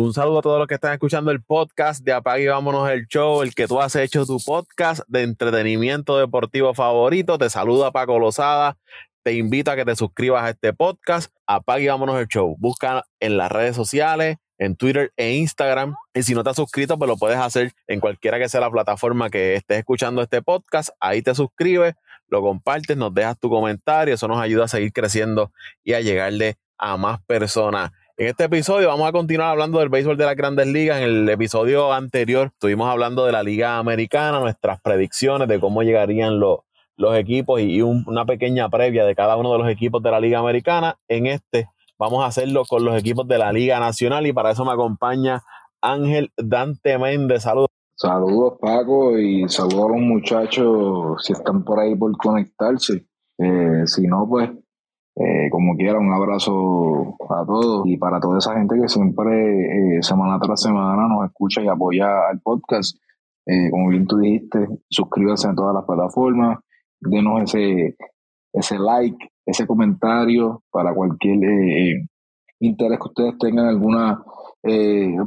Un saludo a todos los que están escuchando el podcast de Apague y Vámonos el Show, el que tú has hecho tu podcast de entretenimiento deportivo favorito. Te saluda Paco Lozada. Te invito a que te suscribas a este podcast. Apague y Vámonos el Show. Busca en las redes sociales, en Twitter e Instagram. Y si no te has suscrito, pues lo puedes hacer en cualquiera que sea la plataforma que estés escuchando este podcast. Ahí te suscribes, lo compartes, nos dejas tu comentario. Eso nos ayuda a seguir creciendo y a llegarle a más personas. En este episodio vamos a continuar hablando del béisbol de las grandes ligas. En el episodio anterior estuvimos hablando de la liga americana, nuestras predicciones de cómo llegarían los, equipos y, una pequeña previa de cada uno de los equipos de la liga americana. En este vamos a hacerlo con los equipos de la liga nacional y para eso me acompaña Ángel Dante Méndez. Saludos. Saludos Paco y saludos a los muchachos si están por ahí por conectarse. Eh, si no, pues eh, como quiera, un abrazo a todos y para toda esa gente que siempre, eh, semana tras semana, nos escucha y apoya al podcast. Eh, como bien tú dijiste, suscríbanse en todas las plataformas, denos ese, ese like, ese comentario para cualquier interés que ustedes tengan, alguna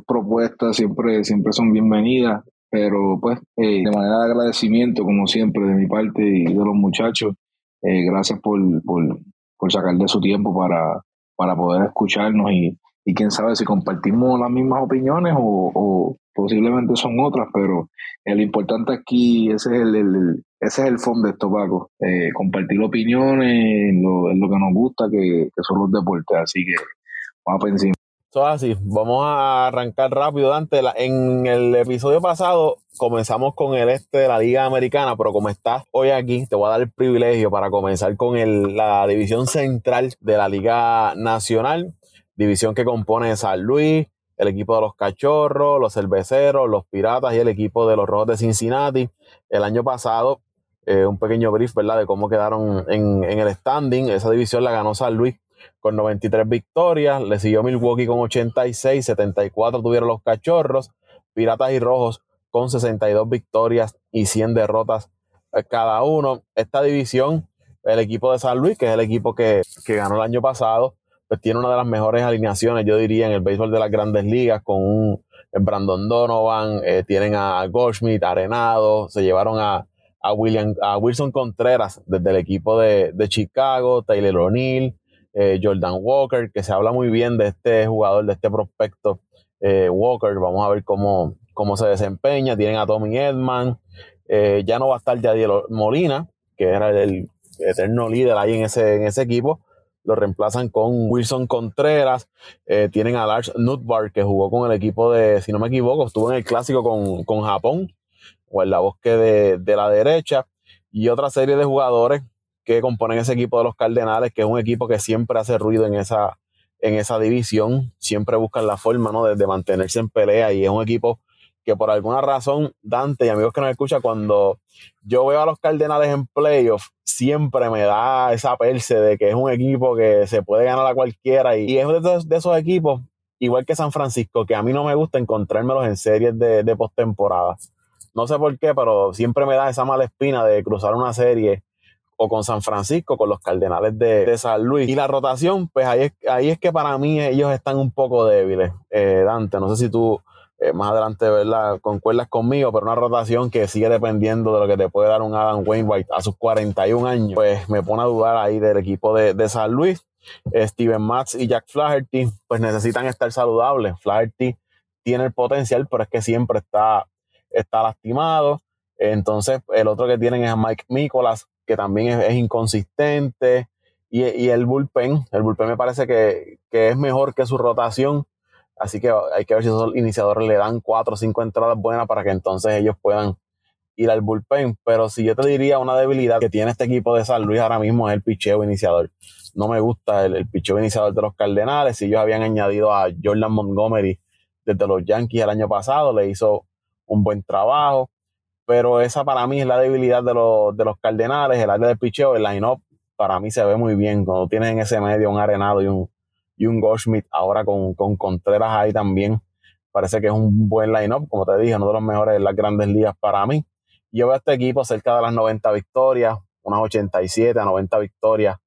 propuesta, siempre, siempre son bienvenidas. Pero pues, de manera de agradecimiento, como siempre, de mi parte y de los muchachos, gracias por, por por sacar de su tiempo para, para poder escucharnos y, y quién sabe si compartimos las mismas opiniones o, posiblemente son otras, pero lo importante aquí, ese es el, ese es el fondo de esto, Paco, eh, compartir opiniones lo, lo que nos gusta, que, que son los deportes, así que vamos a pensar. Eso así, vamos a arrancar rápido, Dante. En el episodio pasado comenzamos con el este de la Liga Americana, pero como estás hoy aquí, te voy a dar el privilegio para comenzar con el, la división central de la Liga Nacional, división que compone San Luis, el equipo de los Cachorros, los Cerveceros, los Piratas y el equipo de los Rojos de Cincinnati. El año pasado, eh, un pequeño brief, ¿verdad?, de cómo quedaron en, en el standing. Esa división la ganó San Luis con 93 victorias, le siguió Milwaukee con 86, 74 tuvieron los Cachorros, Piratas y Rojos con 62 victorias y 100 derrotas eh, cada uno. Esta división, el equipo de San Luis, que es el equipo que, ganó el año pasado, pues tiene una de las mejores alineaciones, yo diría, en el béisbol de las grandes ligas, con un Brandon Donovan, eh, tienen a Goldschmidt, Arenado, se llevaron a, William, a Wilson Contreras desde el equipo de, de Chicago, Taylor O'Neill, eh, Jordan Walker, que se habla muy bien de este jugador, de este prospecto eh, Walker. Vamos a ver cómo, cómo se desempeña. Tienen a Tommy Edman. Eh, ya no va a estar Yadiel Molina, que era el eterno líder ahí en ese, en ese equipo. Lo reemplazan con Wilson Contreras. tienen a Lars Nutbar, que jugó con el equipo de, si no me equivoco, estuvo en el clásico con, con Japón, o en la bosque de, de la derecha. Y otra serie de jugadores que componen ese equipo de los Cardenales, que es un equipo que siempre hace ruido en esa, en esa división, siempre buscan la forma ¿no? de, mantenerse en pelea y es un equipo que por alguna razón, Dante y amigos que nos escuchan, cuando yo veo a los Cardenales en playoff, siempre me da esa perse de que es un equipo que se puede ganar a cualquiera y, es de esos, equipos, igual que San Francisco, que a mí no me gusta encontrármelos en series de, de postemporada. No sé por qué, pero siempre me da esa mala espina de cruzar una serie o con San Francisco, con los Cardenales de, San Luis. Y la rotación, pues ahí es, ahí es que para mí ellos están un poco débiles. Eh, Dante, no sé si tú eh, más adelante ¿verdad? concuerdas conmigo, pero una rotación que sigue dependiendo de lo que te puede dar un Adam Wainwright a sus 41 años, pues me pone a dudar ahí del equipo de, San Luis. Eh, Steven Matz y Jack Flaherty, pues necesitan estar saludables. Flaherty tiene el potencial, pero es que siempre está, está lastimado. Entonces, el otro que tienen es a Mike Nicolas, que también es, inconsistente. Y, el bullpen, el bullpen me parece que, es mejor que su rotación. Así que hay que ver si esos iniciadores le dan cuatro o cinco entradas buenas para que entonces ellos puedan ir al bullpen. Pero si yo te diría una debilidad que tiene este equipo de San Luis ahora mismo es el picheo iniciador. No me gusta el, el picheo iniciador de los Cardenales. Si ellos habían añadido a Jordan Montgomery desde los Yankees el año pasado, le hizo un buen trabajo pero esa para mí es la debilidad de los, de los Cardenales, el área de picheo, el line-up para mí se ve muy bien cuando tienes en ese medio un Arenado y un, y un Goldschmidt, ahora con, con Contreras ahí también, parece que es un buen line-up, como te dije, uno de los mejores de las grandes ligas para mí. Yo veo a este equipo cerca de las 90 victorias, unas 87 a 90 victorias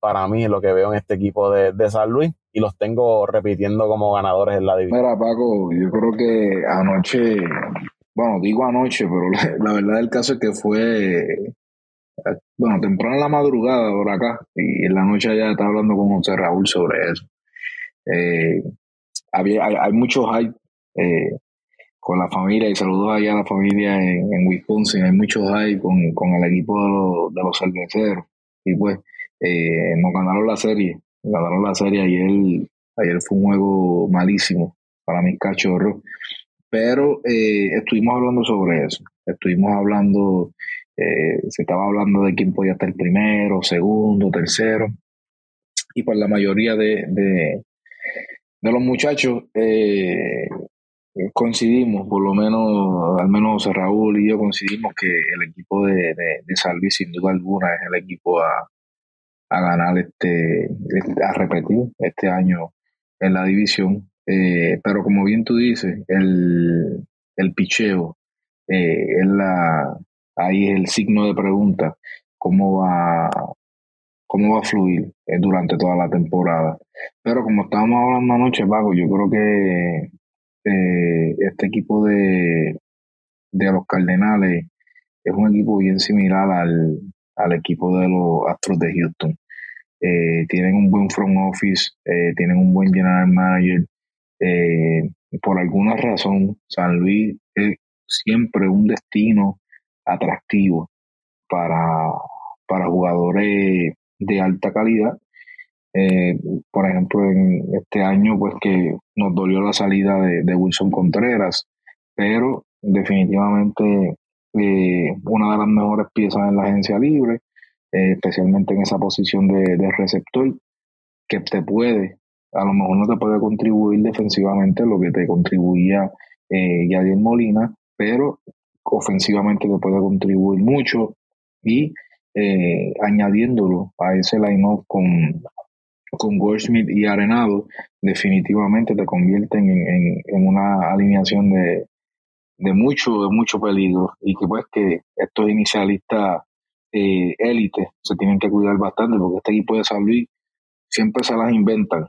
para mí es lo que veo en este equipo de, de San Luis. y los tengo repitiendo como ganadores en la división. Mira, Paco, yo creo que anoche, bueno, digo anoche, pero la, verdad del caso es que fue, bueno, temprano en la madrugada por acá, y en la noche ya estaba hablando con José Raúl sobre eso. Eh, había, hay, mucho hype eh, con la familia, y saludos allá a la familia en, Wisconsin, hay mucho hype con, el equipo de los, de los cerveceros, y pues eh, nos ganaron la serie, ganaron la serie ayer, ayer fue un juego malísimo para mis cachorros, pero eh, estuvimos hablando sobre eso, estuvimos hablando, eh, se estaba hablando de quién podía estar primero, segundo, tercero, y pues la mayoría de, de, los muchachos eh, coincidimos, por lo menos, al menos Raúl y yo coincidimos que el equipo de, de, de San Luis sin duda alguna es el equipo a, a ganar este, este, a repetir este año en la división. Eh, pero como bien tú dices, el, el picheo eh, es la, ahí es el signo de pregunta, cómo va, cómo va a fluir eh, durante toda la temporada. Pero como estábamos hablando anoche, Paco, yo creo que este equipo de, de los Cardenales es un equipo bien similar al, al equipo de los Astros de Houston. Eh, tienen un buen front office, eh, tienen un buen general manager. Eh, por alguna razón, San Luis es siempre un destino atractivo para, para jugadores de alta calidad. por ejemplo, en este año, pues que nos dolió la salida de, de Wilson Contreras, pero definitivamente una de las mejores piezas en la agencia libre. Eh, especialmente en esa posición de, receptor, que te puede, a lo mejor no te puede contribuir defensivamente lo que te contribuía eh, Yadier Molina, pero ofensivamente te puede contribuir mucho. Y eh, añadiéndolo a ese line-up con, con Goldschmidt y Arenado, definitivamente te convierten en, en, una alineación de, de mucho, de mucho peligro. Y que pues que estos inicialistas eh, élite se tienen que cuidar bastante porque este equipo de San siempre se las inventan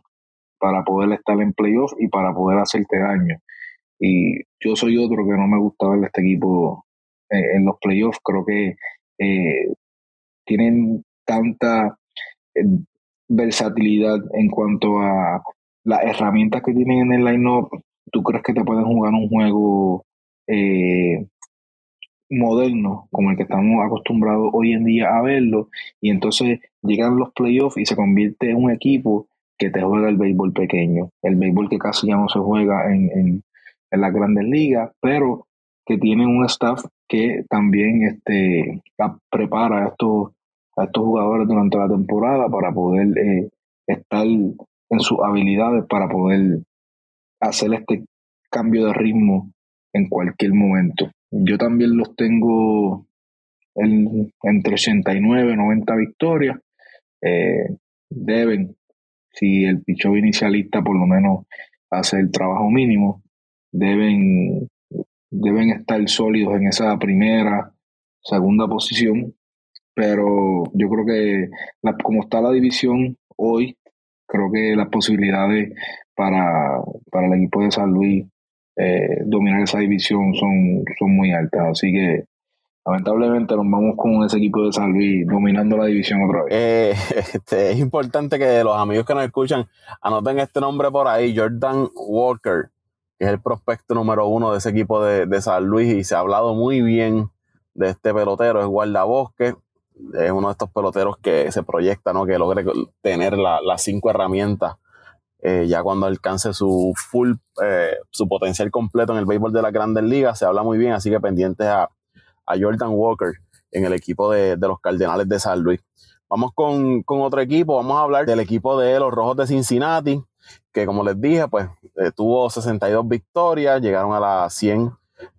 para poder estar en playoff y para poder hacerte daño. Y yo soy otro que no me gusta ver este equipo eh, en los playoffs. Creo que eh, tienen tanta eh, versatilidad en cuanto a las herramientas que tienen en el line-up. ¿Tú crees que te pueden jugar un juego moderno como el que estamos acostumbrados hoy en día a verlo y entonces llegan los playoffs y se convierte en un equipo que te juega el béisbol pequeño, el béisbol que casi ya no se juega en, en, en las grandes ligas, pero que tiene un staff que también este, prepara a estos, a estos jugadores durante la temporada para poder eh, estar en sus habilidades para poder hacer este cambio de ritmo en cualquier momento. Yo también los tengo en, entre 89 y 90 victorias. Eh, deben, si el pichón inicialista por lo menos hace el trabajo mínimo, deben, deben estar sólidos en esa primera, segunda posición. Pero yo creo que como está la división hoy, creo que las posibilidades para, para el equipo de San Luis eh, dominar esa división son, son muy altas. Así que lamentablemente nos vamos con ese equipo de San Luis dominando la división otra vez. Eh, este, es importante que los amigos que nos escuchan anoten este nombre por ahí, Jordan Walker, que es el prospecto número uno de ese equipo de, San Luis y se ha hablado muy bien de este pelotero, es guardabosque, es uno de estos peloteros que se proyecta, ¿no? que logre tener las cinco herramientas eh, ya cuando alcance su full, eh, su potencial completo en el béisbol de la grandes ligas, se habla muy bien, así que pendientes a, Jordan Walker en el equipo de, los Cardenales de San Luis. Vamos con, otro equipo, vamos a hablar del equipo de los Rojos de Cincinnati, que como les dije, pues eh, tuvo 62 victorias, llegaron a las 100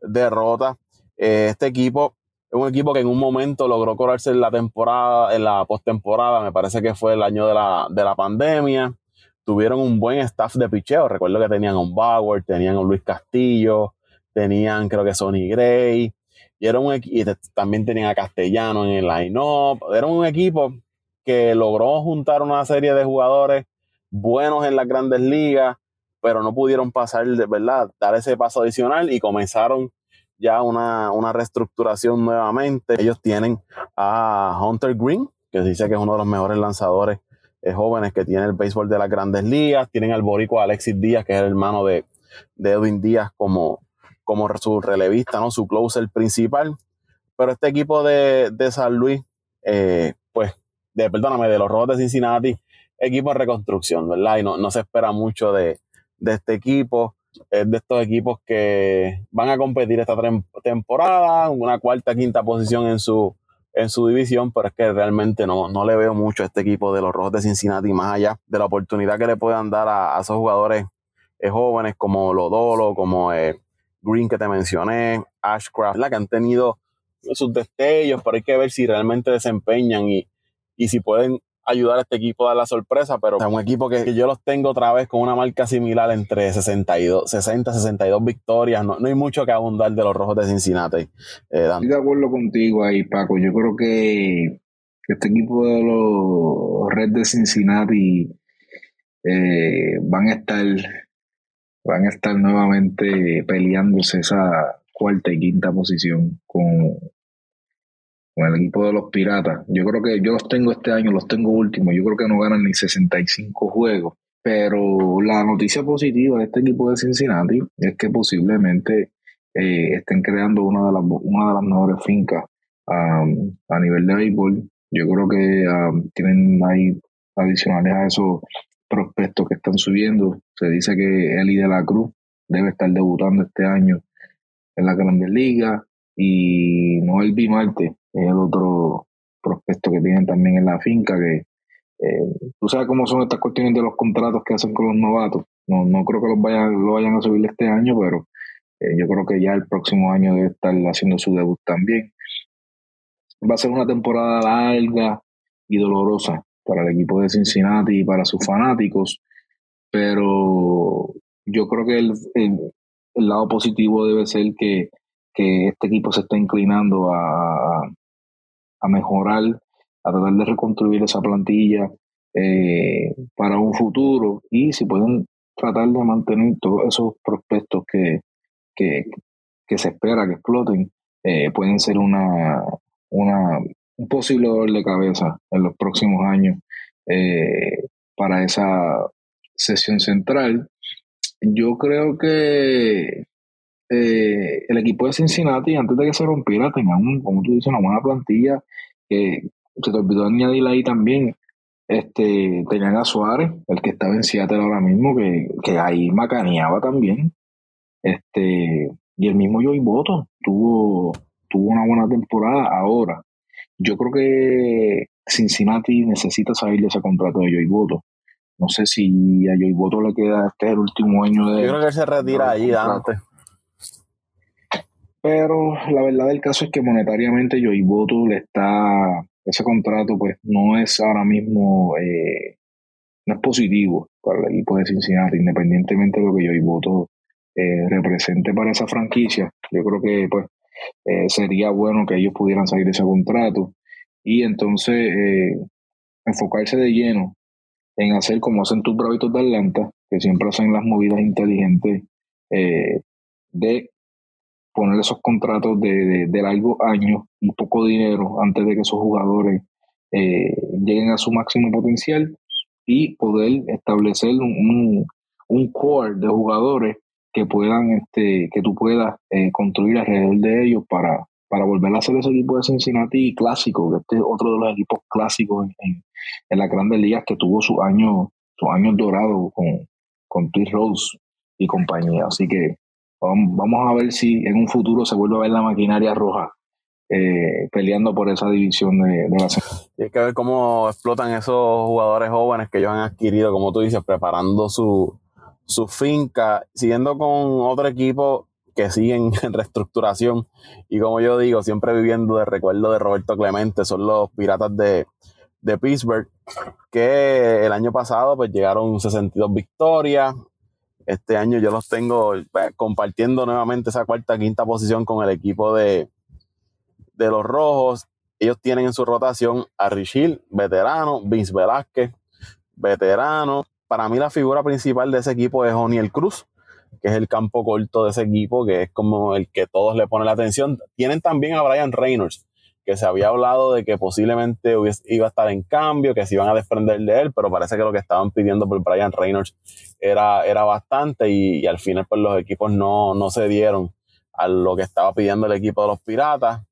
derrotas. este equipo es un equipo que en un momento logró colarse en la temporada, en la postemporada, me parece que fue el año de la, de la pandemia tuvieron un buen staff de picheo. Recuerdo que tenían a un Bauer, tenían a un Luis Castillo, tenían creo que Sonny Gray, y, era un, también tenían a Castellano en el line-up. Era un equipo que logró juntar una serie de jugadores buenos en las grandes ligas, pero no pudieron pasar, de verdad, dar ese paso adicional y comenzaron ya una, una reestructuración nuevamente. Ellos tienen a Hunter Green, que dice que es uno de los mejores lanzadores eh, jóvenes que tiene el béisbol de las grandes ligas. Tienen al boricua Alexis Díaz, que es el hermano de, de Edwin Díaz como, como su relevista, ¿no? su closer principal. Pero este equipo de, de San Luis, eh, pues, perdóname, de los Rojos de Cincinnati, equipo de reconstrucción, ¿verdad? Y no, no se espera mucho de, de este equipo. De estos equipos que van a competir esta temporada, una cuarta, quinta posición en su, en su división, pero es que realmente no, no le veo mucho a este equipo de los Rojos de Cincinnati, más allá de la oportunidad que le puedan dar a, esos jugadores eh, jóvenes como Lodolo, como eh, Green que te mencioné, Ashcraft, la que han tenido sus destellos, pero hay que ver si realmente desempeñan y, y si pueden ayudar a este equipo a dar la sorpresa, pero es un equipo que, yo los tengo otra vez con una marca similar entre 62, 60, 62 victorias. No, no hay mucho que abundar de los rojos de Cincinnati. Eh, Estoy de acuerdo contigo ahí, Paco. Yo creo que, este equipo de los Reds de Cincinnati eh, van a estar van a estar nuevamente peleándose esa cuarta y quinta posición con, con el equipo de los Piratas. Yo creo que yo los tengo este año, los tengo últimos. Yo creo que no ganan ni 65 juegos. Pero la noticia positiva de este equipo de Cincinnati es que posiblemente eh, estén creando una de las, una de las mejores fincas a nivel de béisbol. Yo creo que tienen ahí adicionales a esos prospectos que están subiendo. Se dice que Eli de la Cruz debe estar debutando este año en la Grandes Ligas y Noel Bimarte es el otro prospecto que tienen también en la finca, que eh, tú sabes cómo son estas cuestiones de los contratos que hacen con los novatos. No, no creo que los vayan, lo vayan a subir este año, pero eh, yo creo que ya el próximo año debe estar haciendo su debut también. Va a ser una temporada larga y dolorosa para el equipo de Cincinnati y para sus fanáticos, pero yo creo que el, el lado positivo debe ser que que este equipo se está inclinando a, a mejorar, a tratar de reconstruir esa plantilla eh, para un futuro y si pueden tratar de mantener todos esos prospectos que, que, se espera que exploten, eh, pueden ser una, una, un posible dolor de cabeza en los próximos años eh, para esa sesión central. Yo creo que eh, el equipo de Cincinnati, antes de que se rompiera, tenía, un, como tú dices, una buena plantilla. que se te olvidó añadir ahí también. Este, tenían a Suárez, el que estaba en Seattle ahora mismo, que, que ahí macaneaba también. Este, y el mismo Joey Boto tuvo, tuvo una buena temporada ahora. Yo creo que Cincinnati necesita salir de ese contrato de Joey Boto. No sé si a Joey Boto le queda este el último año de. Yo creo que él se retira allí, Dante. Pero la verdad del caso es que monetariamente Joey Boto le está, ese contrato pues no es ahora mismo, eh, no es positivo para el equipo de Cincinnati, independientemente de lo que Joey Boto eh, represente para esa franquicia. Yo creo que pues eh, sería bueno que ellos pudieran salir de ese contrato. Y entonces enfocarse de lleno en hacer como hacen tus bravitos de Atlanta, que siempre hacen las movidas inteligentes de poner esos contratos de, de, largo año y poco dinero antes de que esos jugadores eh, lleguen a su máximo potencial y poder establecer un, un, core de jugadores que puedan, este, que tú puedas eh, construir alrededor de ellos para, para volver a hacer ese equipo de Cincinnati clásico, este es otro de los equipos clásicos en, en, las grandes ligas que tuvo sus años, sus años dorados con, con Rose y compañía. Así que Vamos a ver si en un futuro se vuelve a ver la maquinaria roja eh, peleando por esa división de, la Hay que ver cómo explotan esos jugadores jóvenes que ellos han adquirido, como tú dices, preparando su, su finca, siguiendo con otro equipo que siguen en reestructuración y como yo digo, siempre viviendo de recuerdo de Roberto Clemente, son los Piratas de, de Pittsburgh, que el año pasado pues llegaron 62 victorias, este año yo los tengo pues, compartiendo nuevamente esa cuarta, quinta posición con el equipo de, de los Rojos. Ellos tienen en su rotación a Richil, veterano, Vince Velázquez, veterano, para mí la figura principal de ese equipo es Oniel Cruz, que es el campo corto de ese equipo, que es como el que todos le ponen la atención. Tienen también a Brian Reynolds, que se había hablado de que posiblemente iba a estar en cambio, que se iban a desprender de él, pero parece que lo que estaban pidiendo por Brian Reynolds era, era bastante y, al final pues los equipos no, no se dieron a lo que estaba pidiendo el equipo de los Piratas.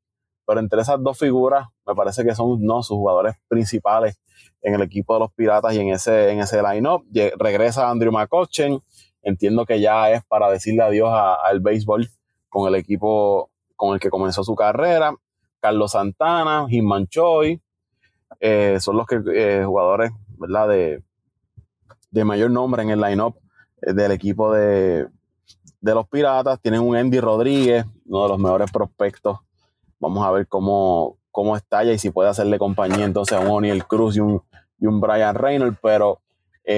Pero entre esas dos figuras, me parece que son no, sus jugadores principales en el equipo de los Piratas y en ese, en ese line-up. Regresa Andrew McCutcheon. Entiendo que ya es para decirle adiós al béisbol con el equipo con el que comenzó su carrera. Carlos Santana, Hinman Choi, eh, son los que, eh, jugadores ¿verdad? De, de mayor nombre en el line-up eh, del equipo de, de los Piratas. Tienen un Andy Rodríguez, uno de los mejores prospectos. Vamos a ver cómo, cómo estalla y si puede hacerle compañía entonces a un O'Neill Cruz y un, y un Brian Reynolds. Pero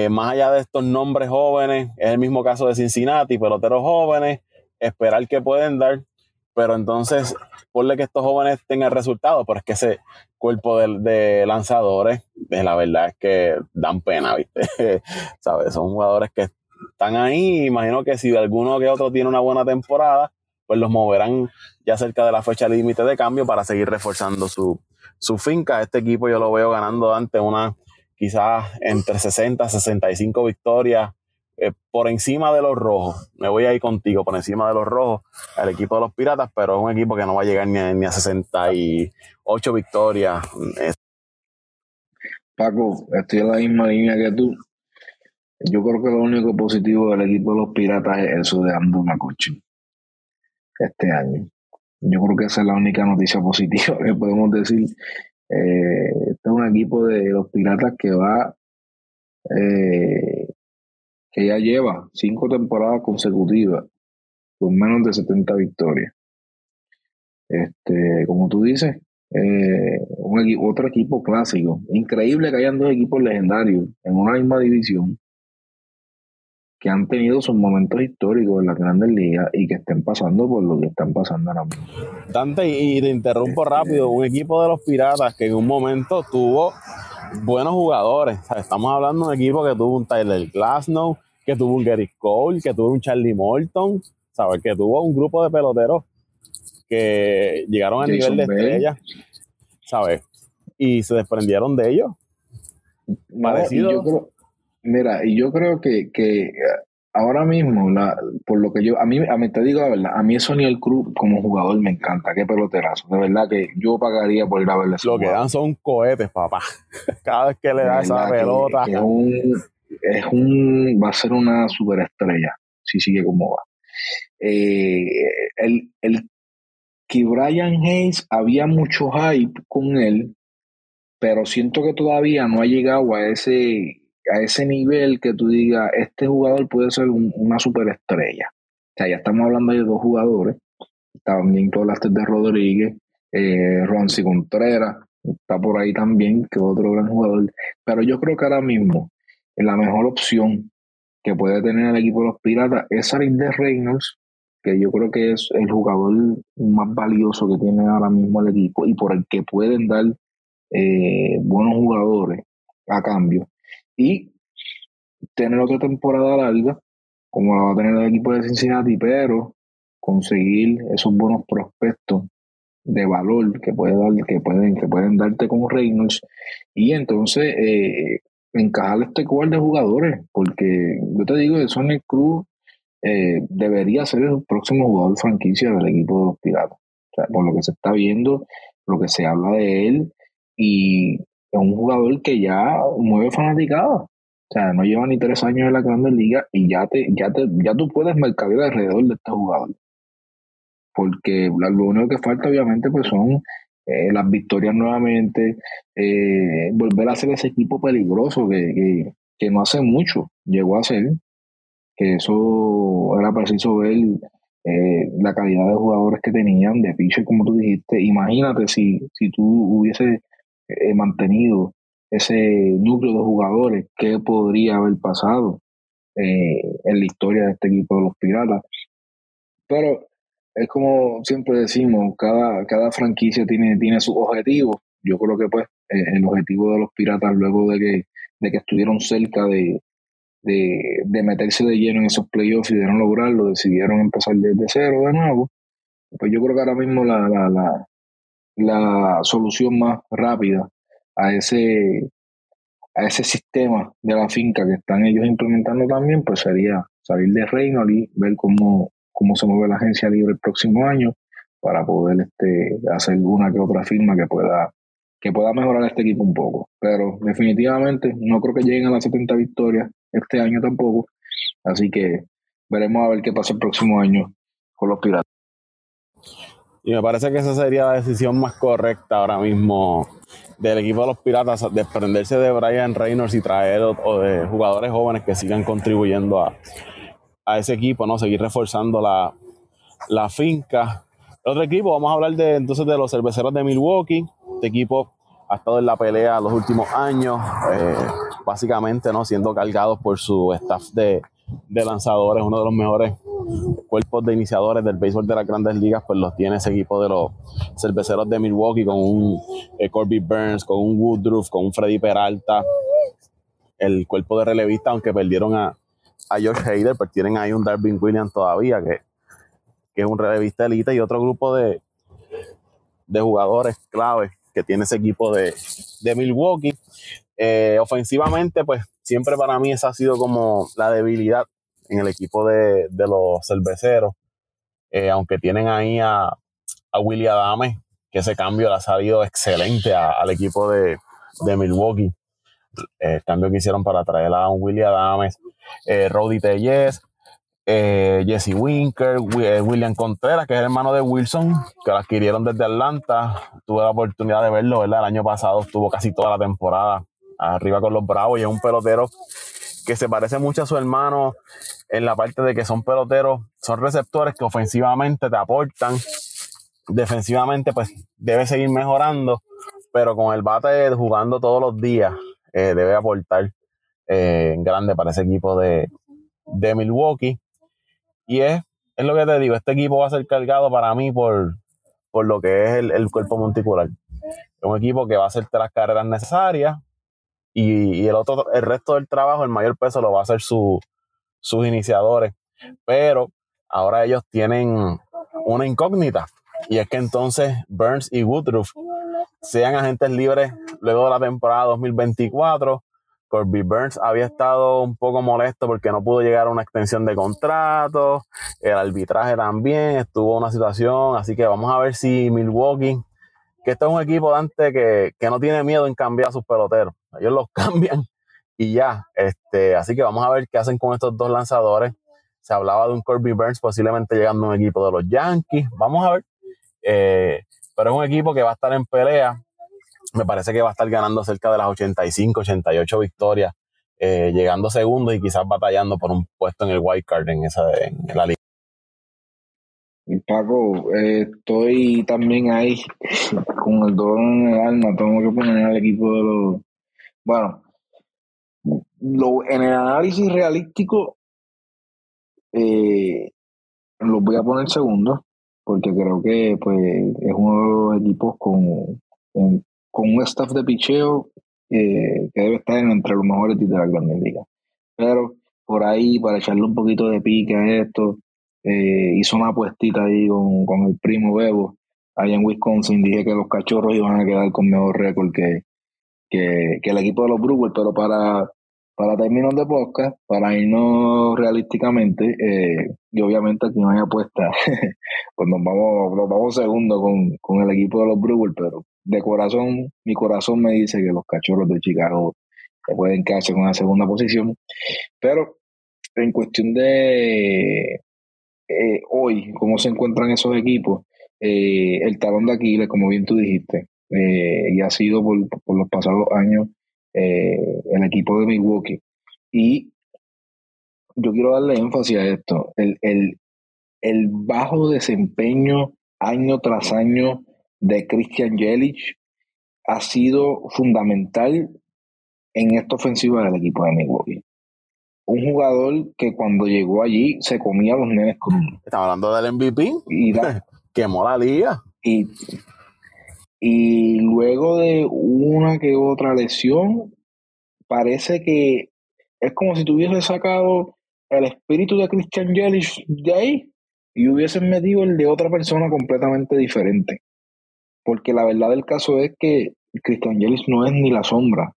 más allá de estos nombres jóvenes, es el mismo caso de Cincinnati, peloteros jóvenes, esperar que pueden dar pero entonces ponle que estos jóvenes tengan resultados, pero es que ese cuerpo de, lanzadores, eh, la verdad es que dan pena, ¿viste? ¿Sabes? Son jugadores que están ahí, imagino que si alguno que otro tiene una buena temporada, pues los moverán ya cerca de la fecha límite de cambio para seguir reforzando su, su finca. Este equipo yo lo veo ganando ante una quizás entre 60 y 65 victorias eh, por encima de los rojos. Me voy a ir contigo, por encima de los rojos, al equipo de los Piratas, pero es un equipo que no va a llegar ni a, ni a 68 victorias. Paco, estoy en la misma línea que tú. Yo creo que lo único positivo del equipo de los Piratas es eso de Andrew McCutcheon este año. Yo creo que esa es la única noticia positiva que podemos decir. Eh, este es un equipo de los Piratas que va eh, que ya lleva cinco temporadas consecutivas con menos de 70 victorias. Este, como tú dices, eh, otro equipo clásico. Increíble que hayan dos equipos legendarios en una misma división que han tenido sus momentos históricos en las grandes ligas y que estén pasando por lo que están pasando ahora mismo. Dante, y te interrumpo este, rápido, un equipo de los Piratas que en un momento tuvo buenos jugadores. estamos hablando de un equipo que tuvo un Tyler Glasnow, que tuvo un Gary Cole, que tuvo un Charlie Morton, ¿sabes? Que tuvo un grupo de peloteros que llegaron a nivel de estrella, ¿sabes? Y se desprendieron de ellos. Parecido. Mira, y yo creo que, que ahora mismo, la, por lo que yo, a mí, a mí te digo la verdad, a mí el Cruz como jugador me encanta, qué peloterazo, de verdad que yo pagaría por ir a verle. Lo que dan son cohetes, papá. Cada vez que le da esa pelota. es, un, es un, va a ser una superestrella, si sigue como va. Eh, el, el que Brian Hayes había mucho hype con él, pero siento que todavía no ha llegado a ese a ese nivel que tú digas, este jugador puede ser una superestrella. O sea, ya estamos hablando de dos jugadores. También tú hablaste de Rodríguez, eh, Ronci Contreras, está por ahí también, que otro gran jugador. Pero yo creo que ahora mismo la mejor opción que puede tener el equipo de los Piratas es salir de Reynolds, que yo creo que es el jugador más valioso que tiene ahora mismo el equipo y por el que pueden dar eh, buenos jugadores a cambio y tener otra temporada larga, como la va a tener el equipo de Cincinnati, pero conseguir esos buenos prospectos de valor que puede dar, que pueden, que pueden darte con Reynolds y entonces eh, encajar este cual de jugadores, porque yo te digo que Sonic Cruz eh, debería ser el próximo jugador franquicia del equipo de los Piratas. por lo que se está viendo, lo que se habla de él, y es un jugador que ya mueve fanaticada. O sea, no lleva ni tres años en la Grande Liga y ya te, ya te, ya tú puedes mercadear alrededor de este jugador. Porque lo único que falta, obviamente, pues son eh, las victorias nuevamente, eh, volver a ser ese equipo peligroso que, que, no hace mucho llegó a ser, que eso era preciso ver eh, la calidad de jugadores que tenían, de pitcher, como tú dijiste. Imagínate si, si tú hubiese he mantenido ese núcleo de jugadores, que podría haber pasado eh, en la historia de este equipo de los Piratas. Pero es como siempre decimos, cada, cada franquicia tiene, tiene sus objetivos. Yo creo que pues eh, el objetivo de los Piratas luego de que, de que estuvieron cerca de, de, meterse de lleno en esos playoffs y de no lograrlo, decidieron empezar desde cero de nuevo. Pues yo creo que ahora mismo la, la, la, la solución más rápida a ese, a ese sistema de la finca que están ellos implementando también, pues sería salir de Reino y ver cómo, cómo se mueve la agencia libre el próximo año para poder este, hacer una que otra firma que pueda que pueda mejorar este equipo un poco. Pero definitivamente no creo que lleguen a las 70 victorias este año tampoco. Así que veremos a ver qué pasa el próximo año con los Piratas. Y me parece que esa sería la decisión más correcta ahora mismo del equipo de los Piratas, desprenderse de Brian Reynolds y traer o, de jugadores jóvenes que sigan contribuyendo a, a ese equipo, ¿no? Seguir reforzando la, la finca. El otro equipo, vamos a hablar de entonces de los cerveceros de Milwaukee. Este equipo ha estado en la pelea los últimos años, eh, básicamente no siendo cargados por su staff de, lanzadores, uno de los mejores cuerpos de iniciadores del béisbol de las grandes ligas, pues los tiene ese equipo de los cerveceros de Milwaukee con un eh, Corby Burns, con un Woodruff, con un Freddy Peralta, el cuerpo de relevista, aunque perdieron a, a George Hader, pues tienen ahí un Darwin Williams todavía, que, que es un relevista elite, y otro grupo de, de jugadores claves que tiene ese equipo de, Milwaukee. Eh, ofensivamente, pues siempre para mí esa ha sido como la debilidad en el equipo de, los cerveceros. Eh, aunque tienen ahí a, a Willie Adame, que ese cambio le ha salido excelente al equipo de, Milwaukee. Eh, el cambio que hicieron para traer a un Willie Adams, eh, Roddy Tellez, eh, Jesse Winker, William Contreras, que es el hermano de Wilson, que lo adquirieron desde Atlanta. Tuve la oportunidad de verlo, ¿verdad? El año pasado estuvo casi toda la temporada arriba con los Bravos y es un pelotero que se parece mucho a su hermano en la parte de que son peloteros, son receptores que ofensivamente te aportan, defensivamente pues debe seguir mejorando, pero con el bate jugando todos los días eh, debe aportar en grande para ese equipo de, Milwaukee. Y es, es lo que te digo, este equipo va a ser cargado para mí por, por lo que es el, cuerpo monticular. Es un equipo que va a hacerte las carreras necesarias y, el otro, el resto del trabajo, el mayor peso lo va a hacer sus iniciadores. Pero ahora ellos tienen una incógnita y es que entonces Burns y Woodruff sean agentes libres luego de la temporada 2024 Corby Burns había estado un poco molesto porque no pudo llegar a una extensión de contrato, el arbitraje también estuvo una situación, así que vamos a ver si Milwaukee, que este es un equipo Dante que, que no tiene miedo en cambiar a sus peloteros, ellos los cambian y ya, este, así que vamos a ver qué hacen con estos dos lanzadores. Se hablaba de un Corby Burns posiblemente llegando a un equipo de los Yankees, vamos a ver. Eh, pero es un equipo que va a estar en pelea me parece que va a estar ganando cerca de las 85, 88 victorias, eh, llegando segundo y quizás batallando por un puesto en el wild card en, esa, en la liga. Paco, eh, estoy también ahí con el dolor en el alma. Tengo que poner al equipo de los. Bueno, lo, en el análisis realístico, eh, los voy a poner segundo, porque creo que pues, es uno de los equipos con, con un staff de picheo eh, que debe estar entre los mejores de la Grandes Ligas. Pero por ahí, para echarle un poquito de pique a esto, eh, hizo una apuestita ahí con, el primo Bebo, allá en Wisconsin. Dije que los cachorros iban a quedar con mejor récord que, que, el equipo de los Brewers, pero para, para términos de podcast, para irnos realísticamente, eh, y obviamente aquí no hay apuesta, pues nos vamos, nos vamos segundo con, con el equipo de los Brewers, pero de corazón, mi corazón me dice que los cachorros de Chicago se pueden quedarse con la segunda posición. Pero en cuestión de eh, hoy, cómo se encuentran esos equipos, eh, el talón de Aquiles, como bien tú dijiste, eh, y ha sido por, los pasados años el equipo de Milwaukee. Y yo quiero darle énfasis a esto, el, el, el bajo desempeño año tras año de Christian Jelic ha sido fundamental en esta ofensiva del equipo de Milwaukee. Un jugador que cuando llegó allí se comía a los nenes con Estaba hablando del MVP. Y quemó la liga. Y, y luego de una que otra lesión, parece que es como si tuviese sacado el espíritu de Christian Yelich de ahí y hubiesen metido el de otra persona completamente diferente. Porque la verdad del caso es que Christian Yelich no es ni la sombra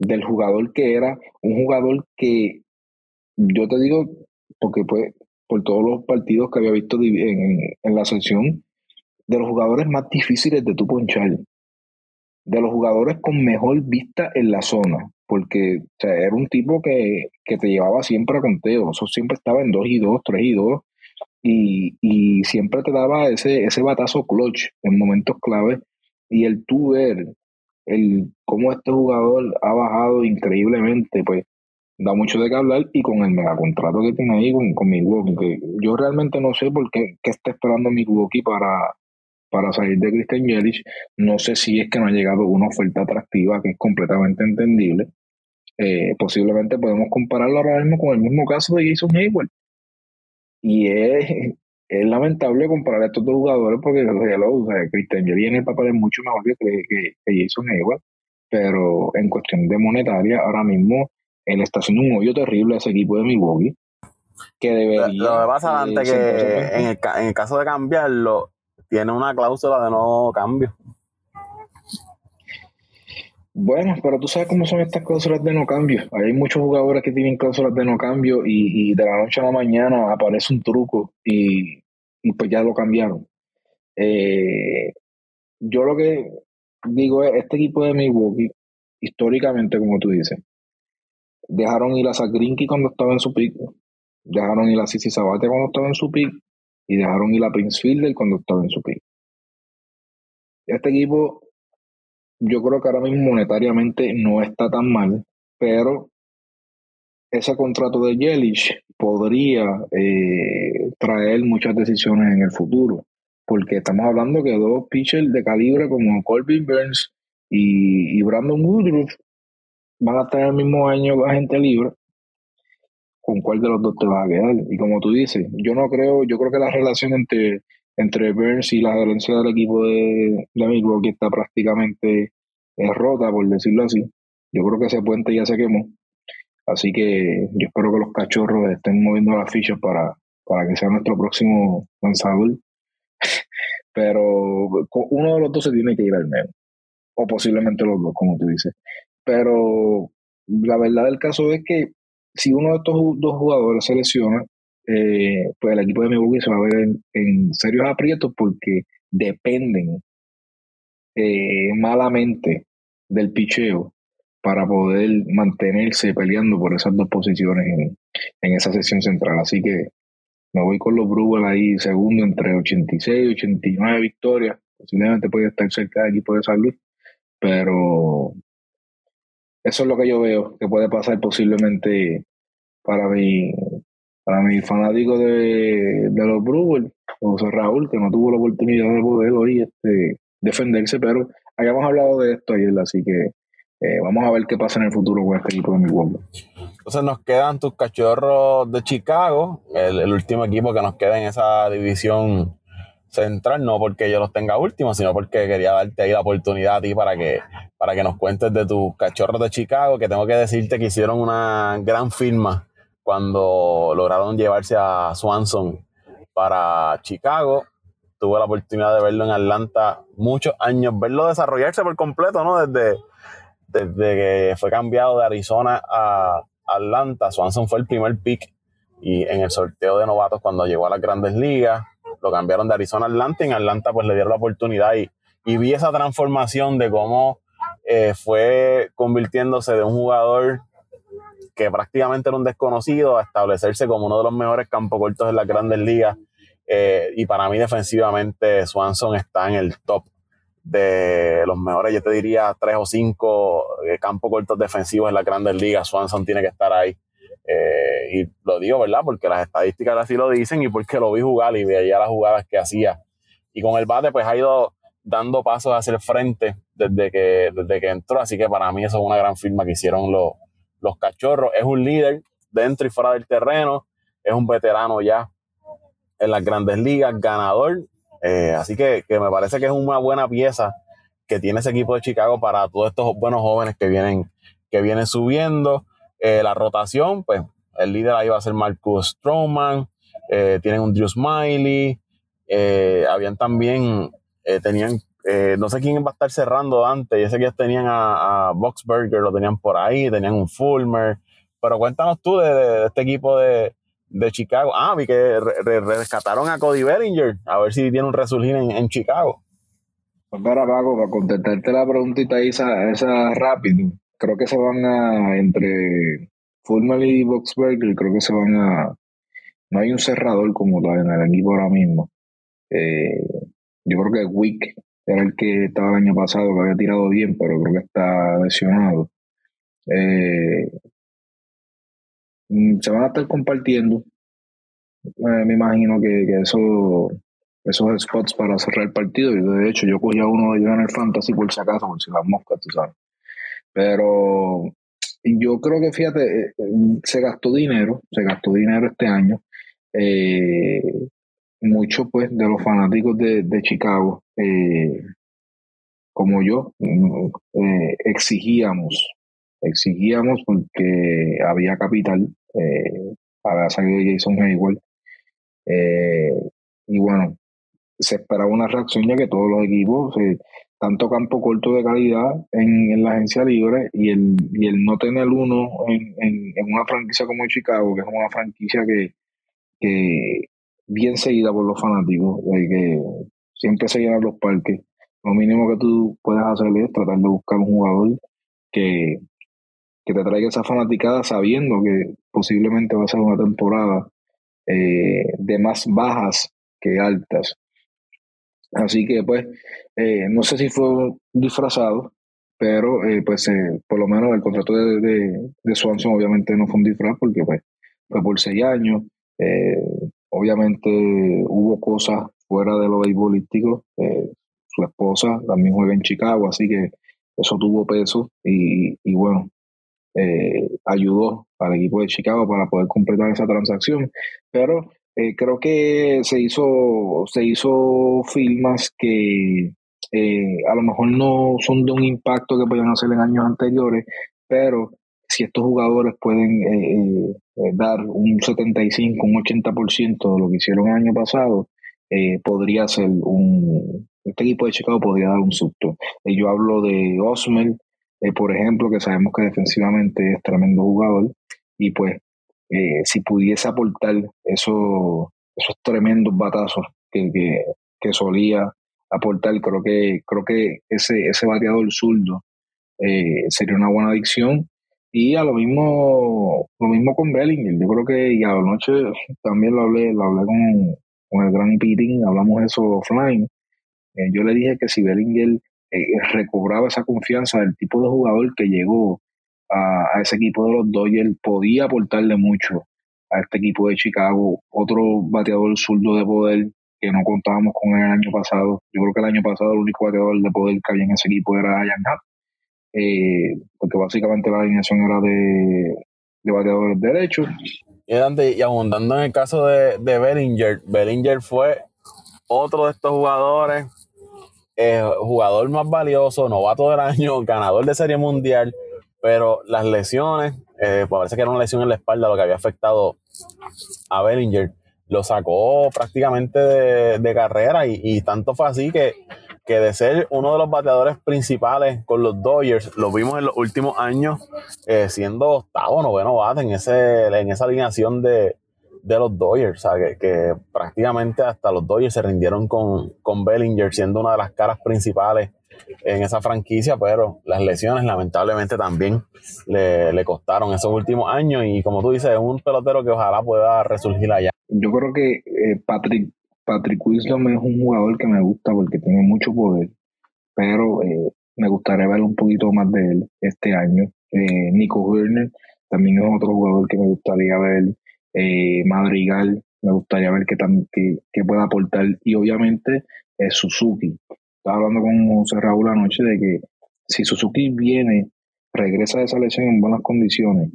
del jugador que era, un jugador que yo te digo, porque pues por todos los partidos que había visto en, la sección, de los jugadores más difíciles de tu ponchar, de los jugadores con mejor vista en la zona, porque o sea, era un tipo que, que, te llevaba siempre a conteo, eso siempre estaba en 2 y 2, 3 y 2, y, y, siempre te daba ese, ese batazo clutch en momentos clave, y el tú ver el, cómo este jugador ha bajado increíblemente, pues da mucho de qué hablar y con el megacontrato que tiene ahí con, con Milwaukee, que yo realmente no sé por qué, qué está esperando Milwaukee para, para salir de Christian Yelich. No sé si es que no ha llegado una oferta atractiva que es completamente entendible. Eh, posiblemente podemos compararlo ahora mismo con el mismo caso de Jason Hayward. Y es, es lamentable comparar a estos dos jugadores porque hello, Christian Yelich en el papel es mucho mejor que, que, que Jason Hayward, pero en cuestión de monetaria, ahora mismo él está haciendo un hoyo terrible a ese equipo de Milwaukee. Que debería. Lo que pasa antes que en el, en el caso de cambiarlo, tiene una cláusula de no cambio. Bueno, pero tú sabes cómo son estas cláusulas de no cambio. Hay muchos jugadores que tienen cláusulas de no cambio y, de la noche a la mañana aparece un truco y, pues ya lo cambiaron. Eh, yo lo que digo es, este equipo de Milwaukee, históricamente, como tú dices, dejaron ir a Zagrinki cuando estaba en su pico, dejaron ir a Sisi Sabate cuando estaba en su pico, y dejaron ir a Prince Fielder cuando estaba en su pico. Este equipo, yo creo que ahora mismo monetariamente no está tan mal, pero ese contrato de Yelich podría eh, traer muchas decisiones en el futuro, porque estamos hablando que dos pitchers de calibre como Corbin Burns y, y Brandon Woodruff van a estar el mismo año agente libre con cuál de los dos te vas a quedar. Y como tú dices, yo no creo, yo creo que la relación entre, entre Burns y la gerencia del equipo de, de Milwaukee está prácticamente eh, rota, por decirlo así. Yo creo que ese puente ya se quemó. Así que yo espero que los cachorros estén moviendo las fichas para, para que sea nuestro próximo lanzador. Pero uno de los dos se tiene que ir al menos. O posiblemente los dos, como tú dices. Pero la verdad del caso es que si uno de estos dos jugadores se lesiona, eh, pues el equipo de Milwaukee se va a ver en, serios aprietos porque dependen eh, malamente del picheo para poder mantenerse peleando por esas dos posiciones en, esa sesión central. Así que me voy con los Brewers ahí segundo entre 86 y 89 victorias. Posiblemente puede estar cerca del equipo de San Luis, pero eso es lo que yo veo que puede pasar posiblemente para mi, para mi fanático de, los Brewers, José Raúl, que no tuvo la oportunidad de poder hoy este, defenderse, pero hayamos hablado de esto ayer, así que eh, vamos a ver qué pasa en el futuro con este equipo de Milwaukee. Entonces nos quedan tus cachorros de Chicago, el, el último equipo que nos queda en esa división central, no porque yo los tenga últimos, sino porque quería darte ahí la oportunidad a ti para que, para que nos cuentes de tus cachorros de Chicago, que tengo que decirte que hicieron una gran firma cuando lograron llevarse a Swanson para Chicago. Tuve la oportunidad de verlo en Atlanta muchos años, verlo desarrollarse por completo, ¿no? Desde, desde que fue cambiado de Arizona a Atlanta, Swanson fue el primer pick y en el sorteo de novatos cuando llegó a las grandes ligas lo cambiaron de Arizona a Atlanta y en Atlanta pues le dieron la oportunidad y, y vi esa transformación de cómo eh, fue convirtiéndose de un jugador que prácticamente era un desconocido a establecerse como uno de los mejores campos cortos en las grandes ligas. Eh, y para mí defensivamente Swanson está en el top de los mejores, yo te diría tres o cinco eh, campos cortos defensivos en las grandes ligas. Swanson tiene que estar ahí. Y lo digo, ¿verdad? Porque las estadísticas así lo dicen y porque lo vi jugar y veía las jugadas que hacía. Y con el bate, pues ha ido dando pasos hacia el frente desde que, desde que entró. Así que para mí eso es una gran firma que hicieron los, los cachorros. Es un líder dentro y fuera del terreno. Es un veterano ya en las grandes ligas, ganador. Eh, así que, que me parece que es una buena pieza que tiene ese equipo de Chicago para todos estos buenos jóvenes que vienen, que vienen subiendo. Eh, la rotación, pues el líder ahí va a ser Marcus Stroman, eh, tienen un Drew Smiley, eh, habían también, tenían, no sé quién va a estar cerrando antes, yo sé que ellos tenían a, a Boxberger, lo tenían por ahí, tenían un Fulmer, pero cuéntanos tú de, este equipo de, Chicago. Ah, vi que rescataron a Cody Bellinger, a ver si tiene un resurgir en, Chicago. Pues para Paco, para contestarte la preguntita esa, esa rápido, creo que se van a, entre Fulmer y Boxberger, creo que se van a, no hay un cerrador como tal en el equipo ahora mismo. Eh, yo creo que Wick era el que estaba el año pasado, que había tirado bien, pero creo que está lesionado. Eh, mm, se van a estar compartiendo. Eh, me imagino que, eso, esos spots para cerrar el partido. Y de hecho, yo cogía uno de ellos en el fantasy por si acaso, por si las moscas, tú sabes. Pero yo creo que, fíjate, se gastó dinero, se gastó dinero este año eh, muchos pues de los fanáticos de, Chicago, eh, como yo, mm, eh, exigíamos, exigíamos porque había capital eh, para salir Jason Hayward. y bueno, se esperaba una reacción ya que todos los equipos, tanto campo corto de calidad en, la agencia libre y el, y el no tener uno en, en una franquicia como Chicago, que es una franquicia que bien seguida por los fanáticos, de que siempre se llenan los parques. Lo mínimo que tú puedes hacer es tratar de buscar un jugador que, que te traiga esa fanaticada sabiendo que posiblemente va a ser una temporada eh, de más bajas que altas. Así que pues, eh, no sé si fue disfrazado, pero eh, pues por lo menos el contrato de, de, de, Swanson obviamente no fue un disfraz porque pues fue por seis años, eh, obviamente hubo cosas fuera de lo beisbolístico. Eh, su esposa también juega en Chicago, así que eso tuvo peso y, bueno, eh, ayudó al equipo de Chicago para poder completar esa transacción. Pero creo que se hizo, se hizo firmas que a lo mejor no son de un impacto que podían hacer en años anteriores, pero si estos jugadores pueden eh, eh, eh, dar un 75, un 80% de lo que hicieron el año pasado, podría ser un... Este equipo de Chicago podría dar un susto. yo hablo de Osmel, por ejemplo, que sabemos que defensivamente es tremendo jugador, y pues si pudiese aportar esos, esos tremendos batazos que, que, solía aportar, creo que, creo que ese, ese bateador zurdo sería una buena adicción y a lo mismo, lo mismo con Bellinger. Yo creo que y a la noche también lo hablé, lo hablé con, con el gran Pitting, hablamos eso offline. Eh, yo le dije que si Bellinger eh, recobraba esa confianza del tipo de jugador que llegó a, ese equipo de los Dodgers, podía aportarle mucho a este equipo de Chicago. Otro bateador zurdo de poder que no contábamos con el año pasado. Yo creo que el año pasado el único bateador de poder que había en ese equipo era Ian Happ eh, porque básicamente la alineación era de, de bateadores derechos. Y, abundando en el caso de, de Bellinger, Bellinger fue otro de estos jugadores, eh, jugador más valioso, novato del año, ganador de Serie Mundial, pero las lesiones, eh, pues parece que era una lesión en la espalda lo que había afectado a Bellinger, lo sacó prácticamente de, carrera y, y, tanto fue así que que de ser uno de los bateadores principales con los Dodgers, lo vimos en los últimos años eh, siendo octavo, noveno bate en, ese, en esa alineación de, los Dodgers, o sea, que, prácticamente hasta los Dodgers se rindieron con, con Bellinger siendo una de las caras principales en esa franquicia, pero las lesiones lamentablemente también le, costaron esos últimos años y como tú dices, es un pelotero que ojalá pueda resurgir allá. Yo creo que eh, Patrick Patrick Wisdom es un jugador que me gusta porque tiene mucho poder, pero eh, me gustaría ver un poquito más de él este año. Eh, Nico Werner también es otro jugador que me gustaría ver. Eh, Madrigal, me gustaría ver que, que, pueda aportar. Y obviamente Suzuki. Estaba hablando con José Raúl anoche de que si Suzuki viene, regresa de esa lesión en buenas condiciones,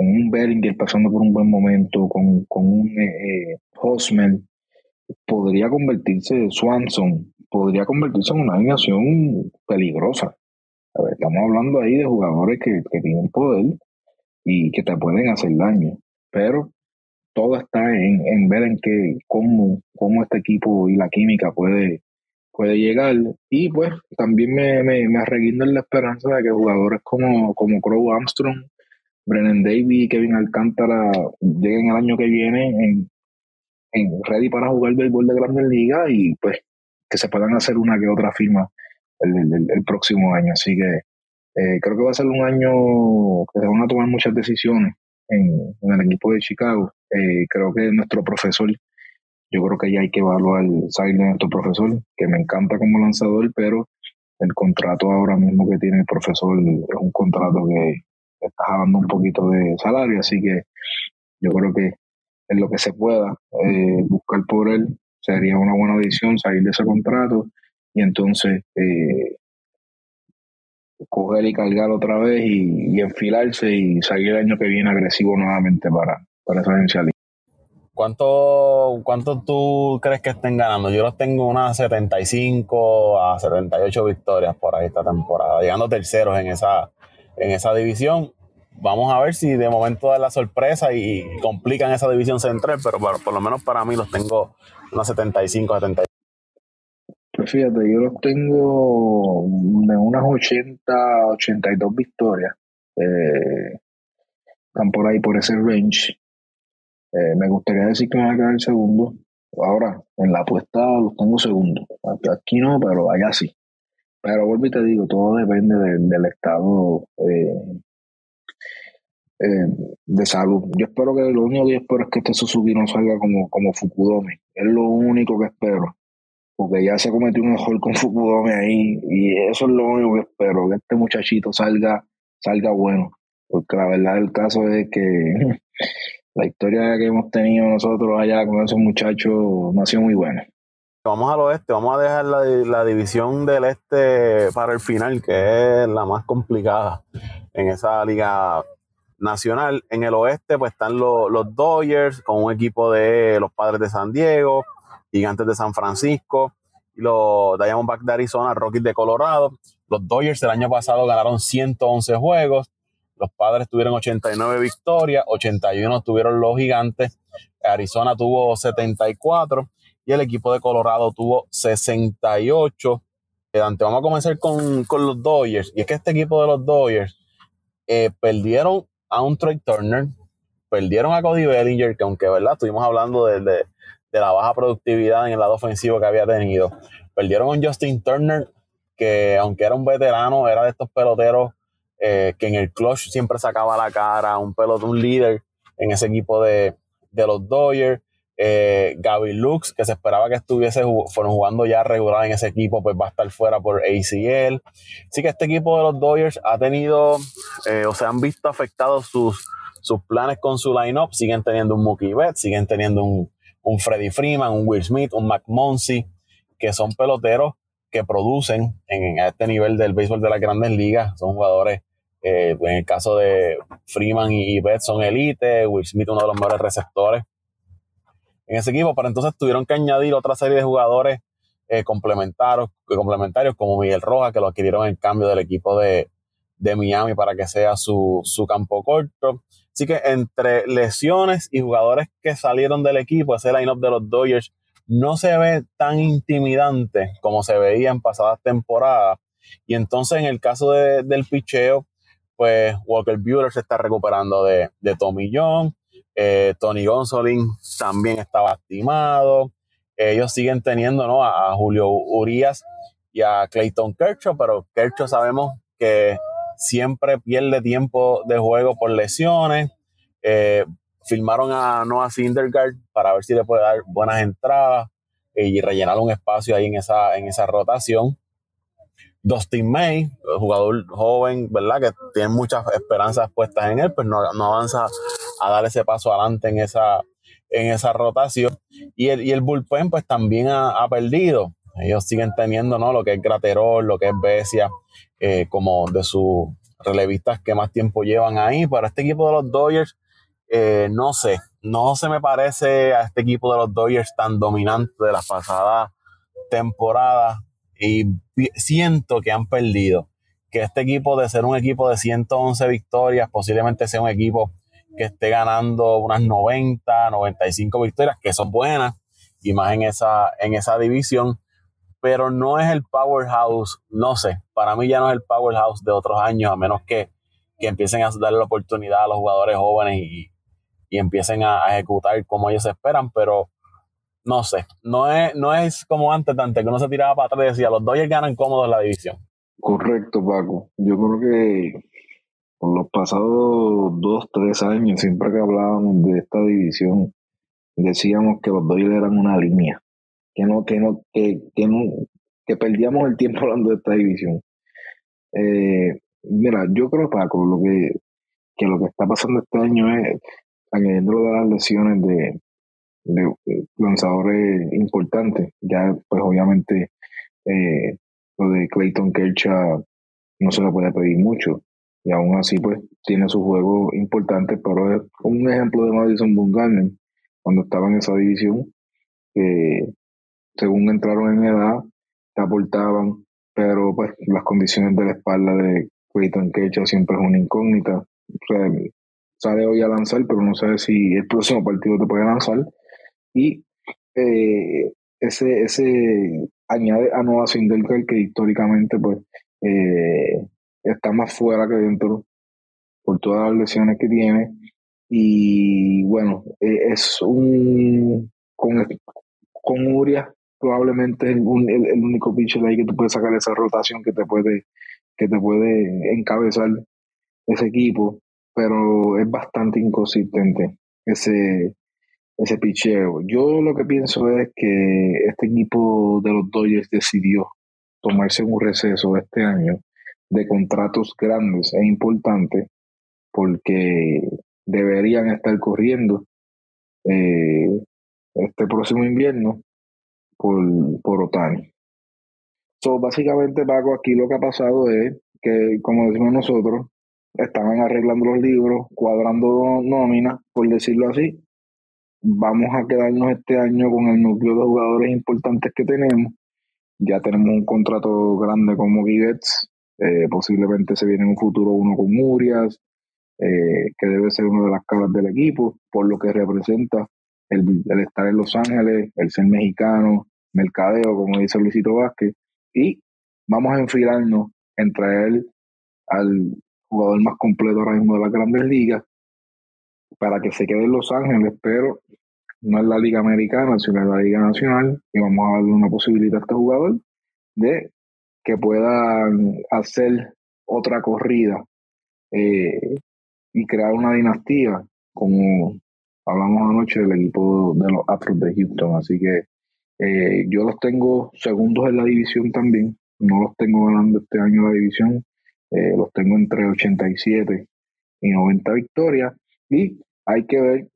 con un Bellinger pasando por un buen momento, con, con un eh, Hosmer, podría convertirse, Swanson, podría convertirse en una alineación peligrosa. estamos hablando ahí de jugadores que, que tienen poder y que te pueden hacer daño. Pero todo está en, en ver en qué, cómo, cómo este equipo y la química puede, puede llegar. Y pues también me, me, me en la esperanza de que jugadores como, como Crow Armstrong, Brennan Davis y Kevin Alcántara lleguen el año que viene en, en ready para jugar béisbol de grandes ligas y pues que se puedan hacer una que otra firma el, el, próximo año. Así que eh, creo que va a ser un año que se van a tomar muchas decisiones en, el equipo de Chicago. Eh, creo que nuestro profesor, yo creo que ya hay que evaluar salir de nuestro profesor, que me encanta como lanzador, pero el contrato ahora mismo que tiene el profesor es un contrato que está dando un poquito de salario, así que yo creo que en lo que se pueda eh, buscar por él sería una buena decisión salir de ese contrato y entonces eh, coger y cargar otra vez y, enfilarse y salir el año que viene agresivo nuevamente para, para esa agencia ¿Cuánto, ¿Cuánto tú crees que estén ganando? Yo los tengo unas 75 a 78 victorias por ahí esta temporada, llegando terceros en esa, en esa división. Vamos a ver si de momento da la sorpresa y complican esa división central, pero por, lo menos para mí los tengo unas 75, 78. Pues fíjate, yo los tengo de unas 80, 82 victorias. Eh, están por ahí, por ese range. Eh, me gustaría decir que me van a quedar el segundo. Ahora, en la apuesta los tengo segundo. Aquí no, pero allá sí. Pero vuelvo y te digo, todo depende del estado eh, de salud. Yo espero que lo único que espero es que este Suzuki no salga como, como Fukudome. Es lo único que espero porque ya se cometió un error con Fukudome ahí y eso es lo único que espero, que este muchachito salga, salga bueno, porque la verdad del caso es que la historia que hemos tenido nosotros allá con esos muchachos no ha sido muy buena. Vamos al oeste, vamos a dejar la, la, división del este para el final, que es la más complicada en esa liga nacional. En el oeste pues están los, los Dodgers con un equipo de los Padres de San Diego, Gigantes de San Francisco y los Diamondbacks de Arizona, Rockies de Colorado. Los Dodgers el año pasado ganaron 111 juegos. Los Padres tuvieron 89 victorias, 81 tuvieron los Gigantes. Arizona tuvo 74 y el equipo de Colorado tuvo 68. Dante, vamos a comenzar con, los Dodgers. Y es que este equipo de los Dodgers eh, perdieron a un Trey Turner, perdieron a Cody Bellinger, que aunque verdad estuvimos hablando de, de la baja productividad en el lado ofensivo que había tenido. Perdieron a Justin Turner, que aunque era un veterano, era de estos peloteros eh, que en el clutch siempre sacaba la cara, un pelotón, un líder en ese equipo de, los Dodgers. Eh, Gaby Lux, que se esperaba que estuviese fueron jugando ya regular en ese equipo, pues va a estar fuera por ACL. Así que este equipo de los Dodgers ha tenido, eh, o se han visto afectados sus, sus planes con su lineup. Siguen teniendo un Mookie Betts, siguen teniendo un, un Freddie Freeman, un Will Smith, un McMonsey, que son peloteros que producen en, este nivel del béisbol de las grandes ligas. Son jugadores, eh, en el caso de Freeman y Betts son elite, Will Smith uno de los mejores receptores en ese equipo, pero entonces tuvieron que añadir otra serie de jugadores eh, complementarios, complementarios como Miguel Rojas, que lo adquirieron en cambio del equipo de, de Miami para que sea su, su campo corto. Así que entre lesiones y jugadores que salieron del equipo, ese line-up de los Dodgers no se ve tan intimidante como se veía en pasadas temporadas. Y entonces en el caso del picheo, pues Walker Buehler se está recuperando de, Tommy John, eh, Tony Gonsolin también está lastimado. Ellos siguen teniendo ¿no? a, Julio Urias y a Clayton Kershaw, pero Kershaw sabemos que siempre pierde tiempo de juego por lesiones. Eh, firmaron a Noah Syndergaard para ver si le puede dar buenas entradas y rellenar un espacio ahí en esa, en esa rotación. Dustin May, jugador joven, ¿verdad? Que tiene muchas esperanzas puestas en él, pues no, avanza a dar ese paso adelante en esa, en esa rotación. Y el, y el bullpen, pues también ha, perdido. Ellos siguen teniendo, ¿no? Lo que es Graterol, lo que es Besia, eh, como de sus relevistas que más tiempo llevan ahí. Para este equipo de los Dodgers, eh, no sé, no se me parece a este equipo de los Dodgers tan dominante de la pasada temporada y siento que han perdido. que este equipo de ser un equipo de 111 victorias, posiblemente sea un equipo que esté ganando unas 90, 95 victorias, que son buenas, y más en esa, en esa división, pero no es el powerhouse, no sé, para mí ya no es el powerhouse de otros años, a menos que, que empiecen a darle la oportunidad a los jugadores jóvenes y, y empiecen a, ejecutar como ellos esperan, pero no sé, no es, no es como antes, tanto que uno se tiraba para atrás y decía, los Dodgers ganan cómodos la división. Correcto, Paco. Yo creo que por los pasados dos, tres años, siempre que hablábamos de esta división, decíamos que los Dodgers eran una línea, que no, que no, que, que no, que perdíamos el tiempo hablando de esta división. Eh, mira, yo creo, Paco, lo que, que lo que está pasando este año es añadiendo las lesiones de, lanzadores importantes, ya pues obviamente eh, lo de Clayton Kershaw no se le puede pedir mucho y aún así pues tiene su juego importante, pero es un ejemplo de Madison Bumgarner cuando estaba en esa división según entraron en edad te aportaban, pero pues las condiciones de la espalda de Clayton Kershaw siempre es una incógnita. Sale hoy a lanzar, pero no sabe si el próximo partido te puede lanzar. Y eh, ese, ese añade a Nova Sindelker que históricamente pues eh, está más fuera que dentro por todas las lesiones que tiene. Y bueno, eh, es un con, con Uria probablemente el, el, único pitcher ahí que te puede sacar esa rotación que te puede que te puede encabezar ese equipo pero es bastante inconsistente ese, ese picheo. Yo lo que pienso es que este equipo de los Dodgers decidió tomarse un receso este año de contratos grandes e importantes porque deberían estar corriendo eh, este próximo invierno por, por Otani. So, básicamente, Paco, aquí lo que ha pasado es que, como decimos nosotros, estaban arreglando los libros, cuadrando nóminas, por decirlo así. Vamos a quedarnos este año con el núcleo de jugadores importantes que tenemos. Ya tenemos un contrato grande con Mookie eh, posiblemente se viene en un futuro uno con Murias, eh, que debe ser una de las caras del equipo, por lo que representa el, el, estar en Los Ángeles, el ser mexicano, mercadeo, como dice Luisito Vázquez, y vamos a enfilarnos en traer al jugador más completo ahora mismo de las grandes ligas, para que se quede en Los Ángeles, pero no es la Liga Americana, sino en la Liga Nacional, y vamos a darle una posibilidad a este jugador de que puedan hacer otra corrida eh, y crear una dinastía, como hablamos anoche del equipo de los Astros de Houston. Así que eh, yo los tengo segundos en la división también, no los tengo ganando este año la división, eh, los tengo entre 87 y 90 victorias. Y hay que ver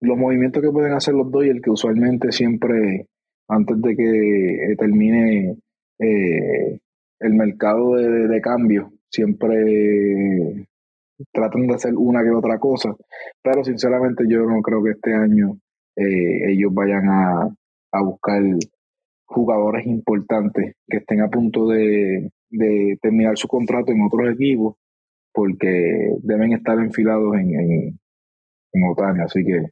los movimientos que pueden hacer los el que usualmente siempre, antes de que termine eh, el mercado de, cambio, siempre tratan de hacer una que otra cosa. Pero sinceramente yo no creo que este año eh, ellos vayan a, a buscar jugadores importantes que estén a punto de, de terminar su contrato en otros equipos porque deben estar enfilados en, en, en Así que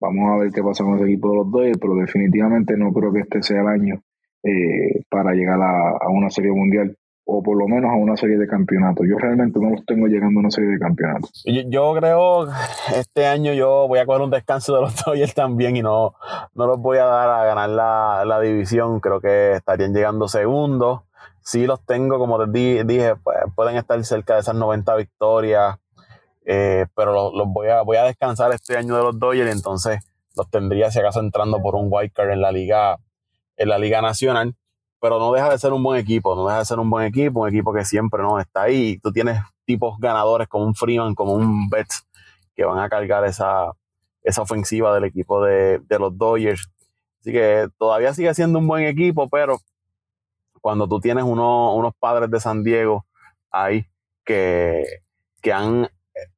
vamos a ver qué pasa con ese equipo de los Dodgers, pero definitivamente no creo que este sea el año eh, para llegar a, una serie mundial o por lo menos a una serie de campeonatos. Yo realmente no los tengo llegando a una serie de campeonatos. Yo, creo este año yo voy a coger un descanso de los Dodgers también y no, no los voy a dar a ganar la, la división. Creo que estarían llegando segundos sí los tengo, como te dije, pues, pueden estar cerca de esas 90 victorias, eh, pero los, voy, a, voy a descansar este año de los Dodgers, entonces los tendría si acaso entrando por un wildcard en la liga, en la liga nacional, pero no deja de ser un buen equipo, no deja de ser un buen equipo, un equipo que siempre no está ahí. Tú tienes tipos ganadores como un Freeman, como un Betts, que van a cargar esa, esa ofensiva del equipo de, de los Dodgers. Así que todavía sigue siendo un buen equipo, pero cuando tú tienes unos padres de San Diego ahí que, que han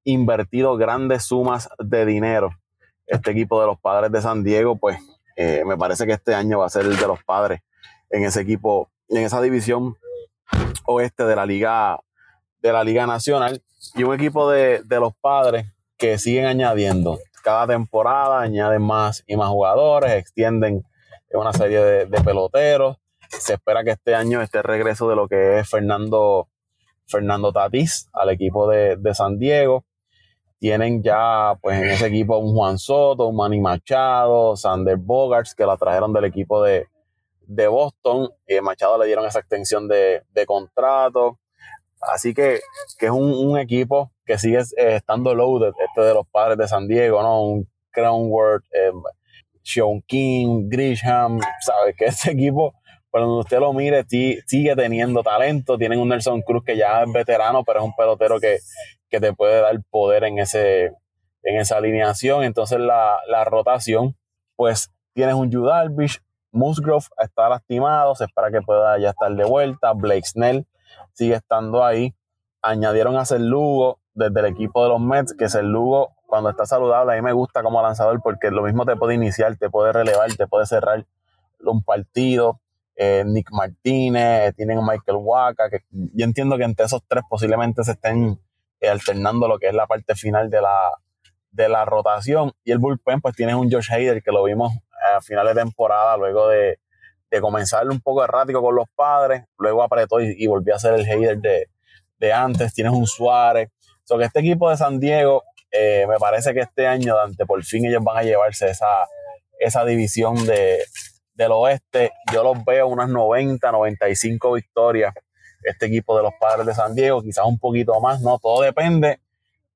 invertido grandes sumas de dinero, este equipo de los padres de San Diego, pues eh, me parece que este año va a ser el de los padres en ese equipo, en esa división oeste de la liga de la liga nacional. Y un equipo de, los padres que siguen añadiendo. Cada temporada añaden más y más jugadores extienden una serie de, peloteros. Se espera que este año esté regreso de lo que es Fernando Fernando Tatís al equipo de, de San Diego tienen ya pues en ese equipo un Juan Soto, un Manny Machado, Sander Bogarts, que la trajeron del equipo de, Boston. Y Machado le dieron esa extensión de, contrato. Así que, que es un, equipo que sigue eh, estando loaded, este de los padres de San Diego, ¿no? Un Crownworth, eh, Sean King, Grisham, ¿sabes? Que ese equipo, cuando usted lo mire, sigue teniendo talento. Tienen un Nelson Cruz que ya es veterano, pero es un pelotero que, que te puede dar poder en, ese, en esa alineación. Entonces la, rotación, pues tienes un Yu Darvish, Musgrove está lastimado, se espera que pueda ya estar de vuelta, Blake Snell sigue estando ahí. Añadieron a Lugo desde el equipo de los Mets, que Lugo cuando está saludable, a mí me gusta como lanzador porque lo mismo te puede iniciar, te puede relevar, te puede cerrar un partido. Eh, Nick Martínez, tienen Michael Waka, que yo entiendo que entre esos tres posiblemente se estén eh, alternando lo que es la parte final de la, de la rotación. Y el bullpen, pues tienes un Josh Hader que lo vimos a finales de temporada, luego de, de comenzar un poco errático con los padres, luego apretó y, volvió a ser el Hader de, de antes. Tienes un Suárez. So que este equipo de San Diego, eh, me parece que este año, Dante, por fin ellos van a llevarse esa, esa división de, del oeste. Yo los veo unas 90, 95 victorias este equipo de los padres de San Diego, quizás un poquito más, ¿no? Todo depende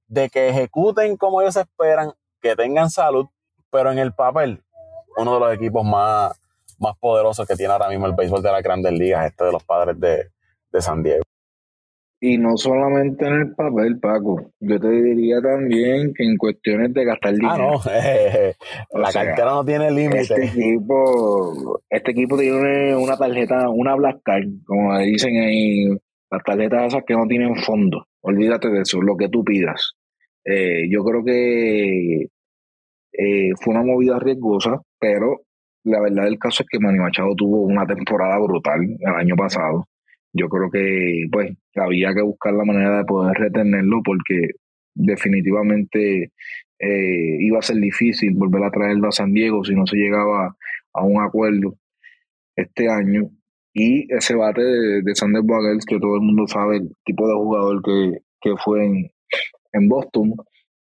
de que ejecuten como ellos esperan, que tengan salud, pero en el papel, uno de los equipos más, más poderosos que tiene ahora mismo el béisbol de las grandes ligas, este de los padres de, de San Diego. Y no solamente en el papel, Paco. Yo te diría también que en cuestiones de gastar dinero. Ah, no. la cartera no tiene límite. Este equipo, este equipo tiene una tarjeta, una Black Card, como dicen ahí, las tarjetas esas que no tienen fondo. Olvídate de eso, lo que tú pidas. Eh, yo creo que eh, fue una movida riesgosa, pero la verdad del caso es que Manny Machado tuvo una temporada brutal el año pasado yo creo que pues había que buscar la manera de poder retenerlo porque definitivamente eh, iba a ser difícil volver a traerlo a San Diego si no se llegaba a un acuerdo este año. Y ese bate de, de Sander Boagels, que todo el mundo sabe el tipo de jugador que, que fue en, en Boston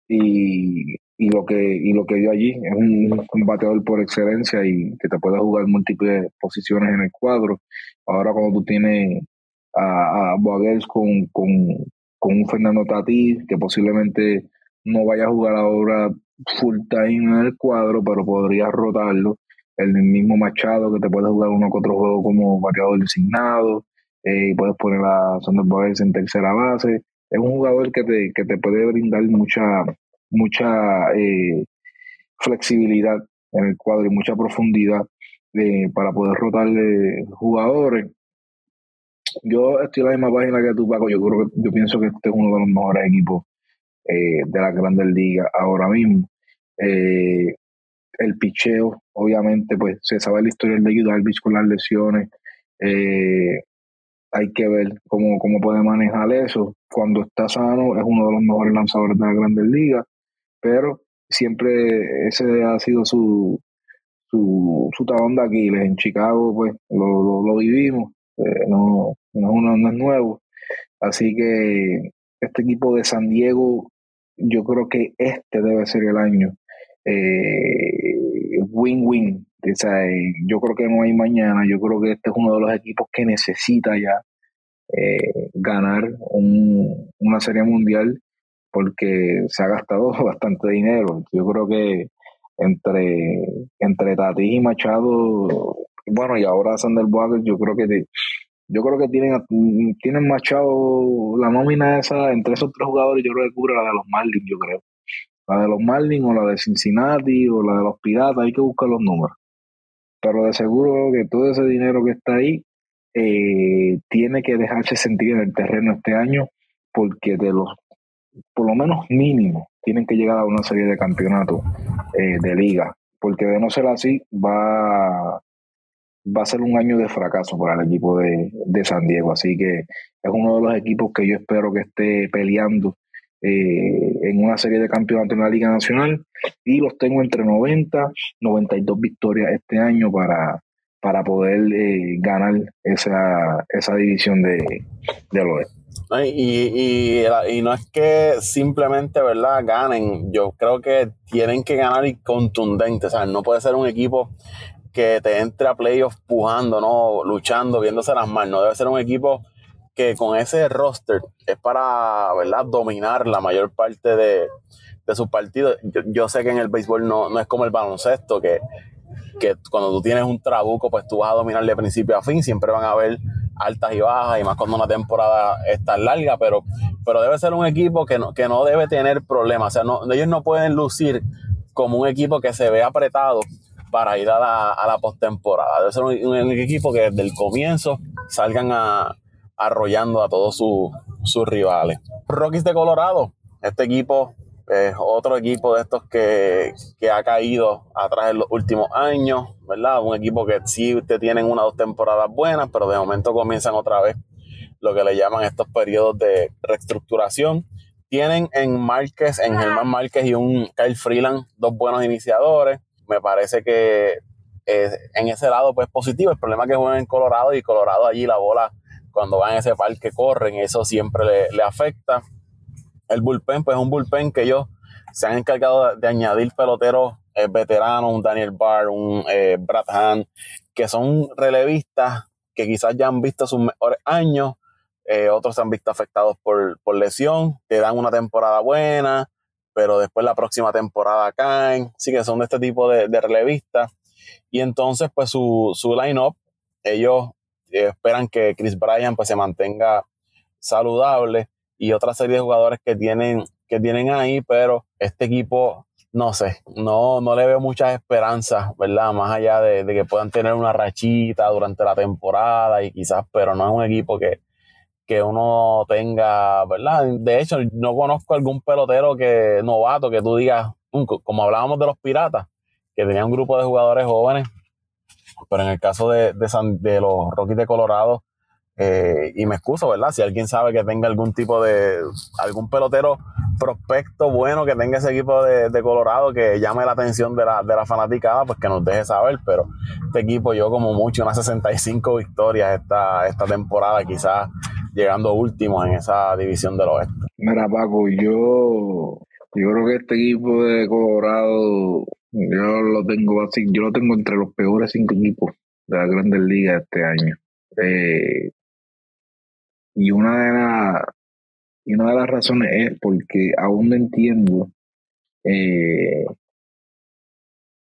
y, y, lo que, y lo que dio allí, es un, un, bateador por excelencia y que te puede jugar múltiples posiciones en el cuadro. Ahora cuando tú tienes a, a con, con, un Fernando Tatís, que posiblemente no vaya a jugar ahora full time en el cuadro, pero podría rotarlo. El mismo Machado, que te puede jugar uno que otro juego como bateador designado, eh, y puedes poner a Sander Boagels en tercera base. Es un jugador que te, que te puede brindar mucha, mucha eh, flexibilidad en el cuadro y mucha profundidad eh, para poder rotarle jugadores yo estoy en la misma página que tú, Paco. Yo creo que yo pienso que este es uno de los mejores equipos eh, de la Grandes Ligas ahora mismo. Eh, el picheo, obviamente, pues se sabe la historia de Yu con las lesiones. Eh, hay que ver cómo, cómo puede manejar eso. Cuando está sano, es uno de los mejores lanzadores de la Grandes Ligas, pero siempre ese ha sido su, su, su talón de Aquiles. En Chicago, pues lo, lo vivimos eh, no, no, no, es nuevo. Así que este equipo de San Diego, yo creo que este debe ser el año. Eh, win-win. yo creo que no hay mañana. Yo creo que este es uno de los equipos que necesita ya eh, ganar una serie mundial porque se ha gastado bastante dinero. Yo creo que entre, entre Tati y Machado bueno, y ahora Sander Boagel, yo creo que yo creo que tienen, tienen machado la nómina esa entre esos tres jugadores, yo creo que cubre la de los Marlins, yo creo. La de los Marlins o la de Cincinnati o la de los Piratas, hay que buscar los números. Pero de seguro que todo ese dinero que está ahí eh, tiene que dejarse sentir en el terreno este año porque de los, por lo menos mínimo, tienen que llegar a una serie de campeonatos eh, de liga. Porque de no ser así, va va a ser un año de fracaso para el equipo de, de San Diego. Así que es uno de los equipos que yo espero que esté peleando eh, en una serie de campeonatos en la Liga Nacional y los tengo entre 90, 92 victorias este año para, para poder eh, ganar esa, esa división de, de oeste. Y, y, no es que simplemente, ¿verdad? Ganen. Yo creo que tienen que ganar y contundente. O sea, no puede ser un equipo que te entre a playoffs pujando, ¿no? Luchando, viéndose las manos. No debe ser un equipo que con ese roster es para, ¿verdad? Dominar la mayor parte de, de sus partidos. Yo, sé que en el béisbol no, no es como el baloncesto, que que cuando tú tienes un trabuco, pues tú vas a dominar de principio a fin, siempre van a haber altas y bajas, y más cuando una temporada es tan larga, pero, pero debe ser un equipo que no, que no debe tener problemas. O sea, no, ellos no pueden lucir como un equipo que se ve apretado para ir a la, a postemporada. Debe ser un, equipo que desde el comienzo salgan arrollando a todos sus rivales. Rockies de Colorado, este equipo es otro equipo de estos que, ha caído atrás en los últimos años, ¿verdad? Un equipo que sí te tienen una o dos temporadas buenas, pero de momento comienzan otra vez lo que le llaman estos periodos de reestructuración. Tienen en Márquez, en Germán Márquez y un Kyle Freeland, dos buenos iniciadores. Me parece que eh, en ese lado pues positivo. El problema es que juegan en Colorado y Colorado allí la bola cuando van a ese parque corren, eso siempre le, afecta. El bullpen, pues es un bullpen que ellos se han encargado de, añadir peloteros eh, veteranos, un Daniel Barr, un eh, Brad Hahn, que son relevistas que quizás ya han visto sus mejores años, otros se han visto afectados por, lesión, te dan una temporada buena, pero después la próxima temporada caen, así que son de este tipo de, relevistas. Y entonces, pues su, su line-up, ellos esperan que Chris Bryan pues se mantenga saludable y otra serie de jugadores que tienen, que tienen ahí, pero este equipo, no sé, no, no le veo muchas esperanzas, ¿verdad? Más allá de, que puedan tener una rachita durante la temporada y quizás, pero no es un equipo que, que uno tenga, ¿verdad? De hecho, no conozco algún pelotero que novato que tú digas, como hablábamos de los piratas, que tenía un grupo de jugadores jóvenes, pero en el caso de, de, de los Rockies de Colorado, eh, y me excuso, ¿verdad? Si alguien sabe que tenga algún tipo de, algún pelotero prospecto bueno que tenga ese equipo de, Colorado que llame la atención de la, de la fanaticada, pues que nos deje saber. Pero este equipo, yo como mucho, unas 65 victorias esta, esta temporada, quizás llegando últimos en esa división del oeste. Mira, Paco, yo, yo creo que este equipo de Colorado, yo lo tengo así, yo lo tengo entre los peores cinco equipos de la Grandes Ligas este año. Eh, y una de, las y una de las razones es porque aún no entiendo eh,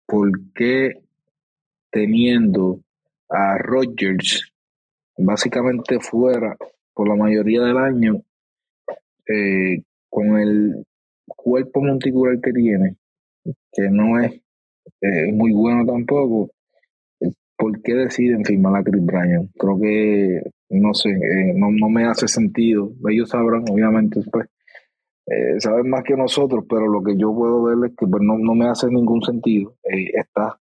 por qué teniendo a Rodgers básicamente fuera por la mayoría del año, eh, con el cuerpo monticular que tiene, que no es eh, muy bueno tampoco, ¿por qué deciden firmar a Chris Bryan? Creo que no sé, eh, no, no, me hace sentido. Ellos sabrán, obviamente, pues, eh, saben más que nosotros, pero lo que yo puedo ver es que pues, no, no me hace ningún sentido. Eh, está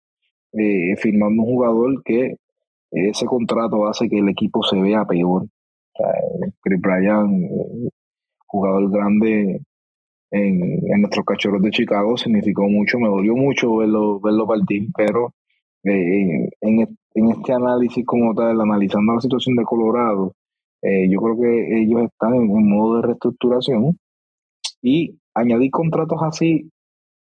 eh, firmando un jugador que ese contrato hace que el equipo se vea peor. Chris Bryan, jugador grande en, en nuestros cachorros de Chicago, significó mucho, me dolió mucho verlo, verlo partir, pero en, en este análisis como tal, analizando la situación de Colorado, eh, yo creo que ellos están en un modo de reestructuración y añadir contratos así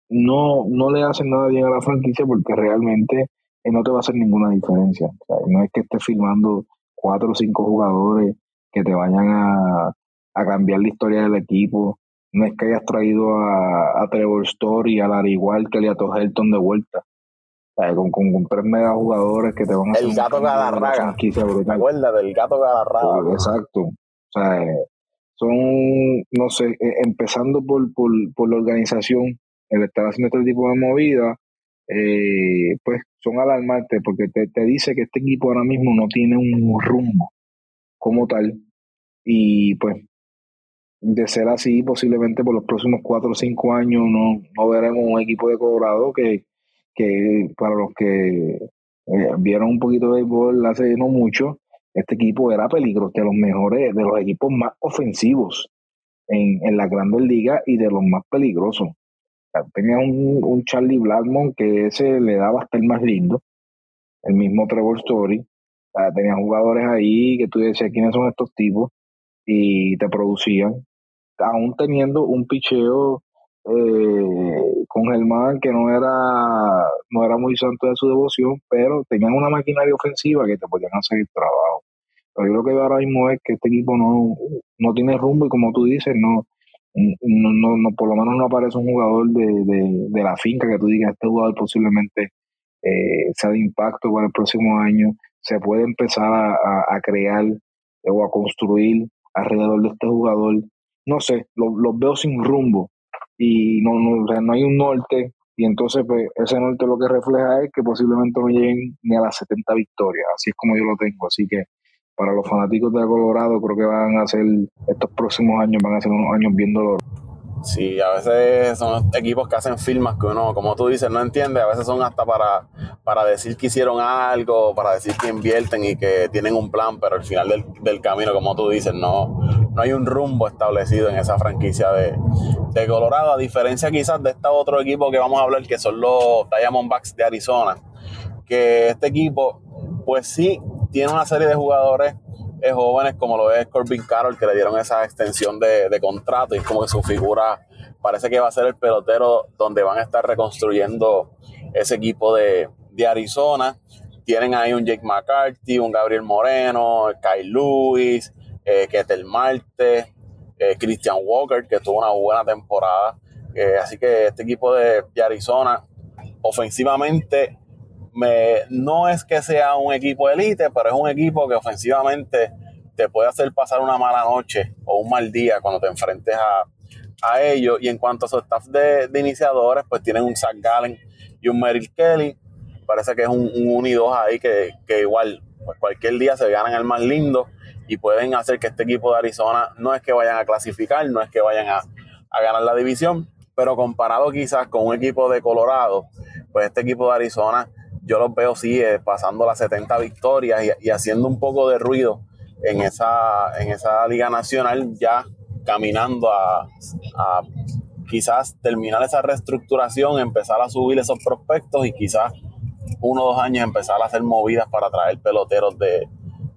no, no le hacen nada bien a la franquicia porque realmente eh, no te va a hacer ninguna diferencia. no es que estés firmando cuatro o cinco jugadores que te vayan a, cambiar la historia del equipo. No es que hayas traído a, a Trevor Story, a Larry Walker y a Todd Helton de vuelta con, con, tres mega jugadores que te van a El gato Galarraga. ¿Te acuerdas del gato Galarraga? exacto. O sea, son, no sé, e, empezando por, por, por la organización, el estar haciendo este tipo de movida, eh, pues son alarmantes porque te, te dice que este equipo ahora mismo no tiene un rumbo como tal. Y pues de ser así, posiblemente por los próximos cuatro o cinco años no, no veremos un equipo de Colorado que, que para los que eh, vieron un poquito de béisbol hace no mucho, este equipo era peligroso, de los mejores, de los equipos más ofensivos en, en la grandes ligas y de los más peligrosos. tenía un, un, Charlie Blackmon que ese le daba hasta el más lindo, el mismo Trevor Story. tenía jugadores ahí que tú decías quiénes son estos tipos y te producían, aún teniendo un picheo eh, con Germán que no era, no era muy santo de su devoción, pero tenían una maquinaria ofensiva que te podían hacer el trabajo. Pero yo lo que veo ahora mismo es que este equipo no, no tiene rumbo y como tú dices, no, no, no, por lo menos no aparece un jugador de, de, la finca que tú digas, este jugador posiblemente eh, sea de impacto para el próximo año, se puede empezar a, a, crear o a construir alrededor de este jugador. No sé, los lo veo sin rumbo y no, no, o sea, no hay un norte y entonces pues ese norte lo que refleja es que posiblemente no lleguen ni a las 70 victorias, así es como yo lo tengo, así que para los fanáticos de Colorado creo que van a ser, estos próximos años van a ser unos años bien dolorosos. Sí, a veces son equipos que hacen firmas que uno, como tú dices, no entiende. A veces son hasta para, para decir que hicieron algo, para decir que invierten y que tienen un plan, pero al final del, del camino, como tú dices, no, no hay un rumbo establecido en esa franquicia de, de Colorado, a diferencia quizás de este otro equipo que vamos a hablar, que son los Diamondbacks de Arizona, que este equipo, pues sí, tiene una serie de jugadores eh, jóvenes como lo es Corbin Carroll, que le dieron esa extensión de, de, contrato y es como que su figura parece que va a ser el pelotero donde van a estar reconstruyendo ese equipo de, de Arizona. Tienen ahí un Jake McCarthy, un Gabriel Moreno, Kyle Lewis, eh, Ketel Marte, eh, Christian Walker, que tuvo una buena temporada. Eh, así que este equipo de, Arizona, ofensivamente, me, no es que sea un equipo elite, pero es un equipo que ofensivamente te puede hacer pasar una mala noche o un mal día cuando te enfrentes a, a ellos. Y en cuanto a su staff de, iniciadores, pues tienen un Zach Gallen y un Merrill Kelly. Parece que es un, un 1 y 2 ahí que, que igual pues cualquier día se ganan el más lindo y pueden hacer que este equipo de Arizona no es que vayan a clasificar, no es que vayan a, ganar la división, pero comparado quizás con un equipo de Colorado, pues este equipo de Arizona yo los veo sí eh, pasando las 70 victorias y, haciendo un poco de ruido en esa, en esa liga nacional ya caminando a, quizás terminar esa reestructuración, empezar a subir esos prospectos y quizás uno o dos años empezar a hacer movidas para traer peloteros de,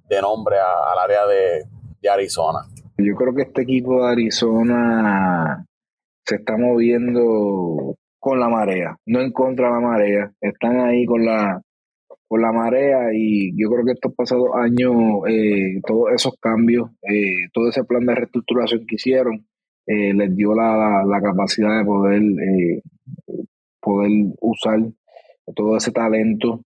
de nombre al área de, Arizona. Yo creo que este equipo de Arizona se está moviendo con la marea, no en contra de la marea. Están ahí con la con la marea y yo creo que estos pasados años, eh, todos esos cambios, eh, todo ese plan de reestructuración que hicieron, eh, les dio la, la, capacidad de poder, poder usar todo ese talento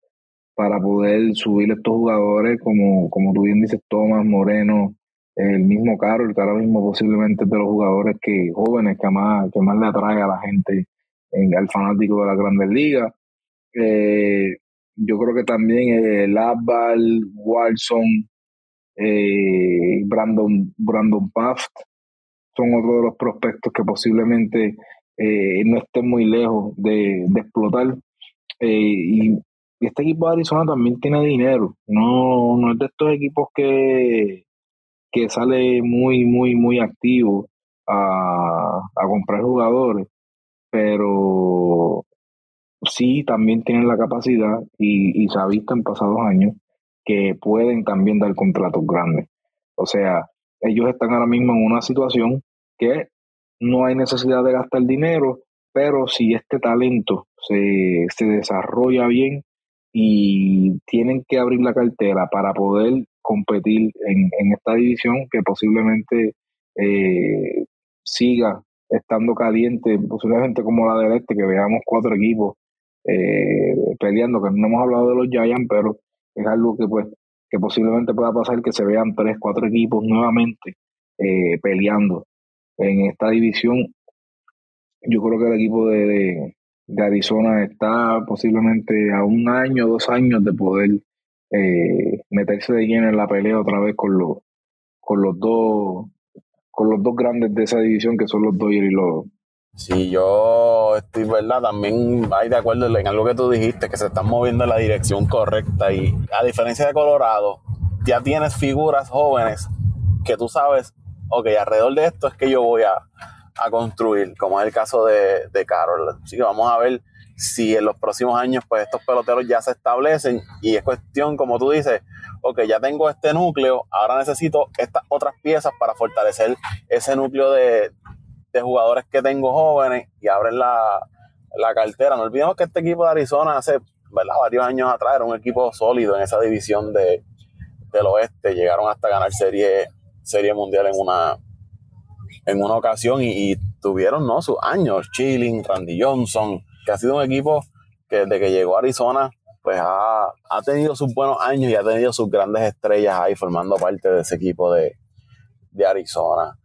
para poder subir estos jugadores, como, como tú bien dices, Tomás Moreno, el mismo Carol, que ahora mismo posiblemente es de los jugadores que jóvenes que más, que más le atrae a la gente, al fanático de la Grandes Ligas. Eh, yo creo que también el Abbal, Walson, eh, Brandon, Brandon Paft son otros de los prospectos que posiblemente eh, no estén muy lejos de, de explotar. y y este equipo de Arizona también tiene dinero. No, no es de estos equipos que, que sale muy, muy, muy activo a, comprar jugadores. Pero sí también tienen la capacidad y, y se ha visto en pasados años que pueden también dar contratos grandes. O sea, ellos están ahora mismo en una situación que no hay necesidad de gastar dinero, pero si este talento se, se desarrolla bien, y tienen que abrir la cartera para poder competir en, en esta división que posiblemente eh, siga estando caliente, posiblemente como la del este, que veamos cuatro equipos eh, peleando, que no hemos hablado de los Giants, pero es algo que pues que posiblemente pueda pasar que se vean tres, cuatro equipos nuevamente eh, peleando en esta división. Yo creo que el equipo de, de Arizona está posiblemente a un año, dos años de poder eh, meterse de lleno en la pelea otra vez con los, con los dos con los dos grandes de esa división que son los Dodgers y los, Sí, yo estoy, ¿verdad? También hay de acuerdo en algo que tú dijiste, que se están moviendo en la dirección correcta y a diferencia de Colorado, ya tienes figuras jóvenes que tú sabes, ok, alrededor de esto es que yo voy a, construir, como es el caso de, de Carol. Así que vamos a ver si en los próximos años pues estos peloteros ya se establecen y es cuestión, como tú dices, ok, ya tengo este núcleo, ahora necesito estas otras piezas para fortalecer ese núcleo de, jugadores que tengo jóvenes y abren la, cartera. No olvidemos que este equipo de Arizona hace varios años atrás era un equipo sólido en esa división de, del oeste. Llegaron hasta ganar serie, serie mundial en una, en una ocasión y, tuvieron ¿no? sus años. Chilling, Randy Johnson, que ha sido un equipo que desde que llegó a Arizona pues ha, tenido sus buenos años y ha tenido sus grandes estrellas ahí formando parte de ese equipo de, Arizona.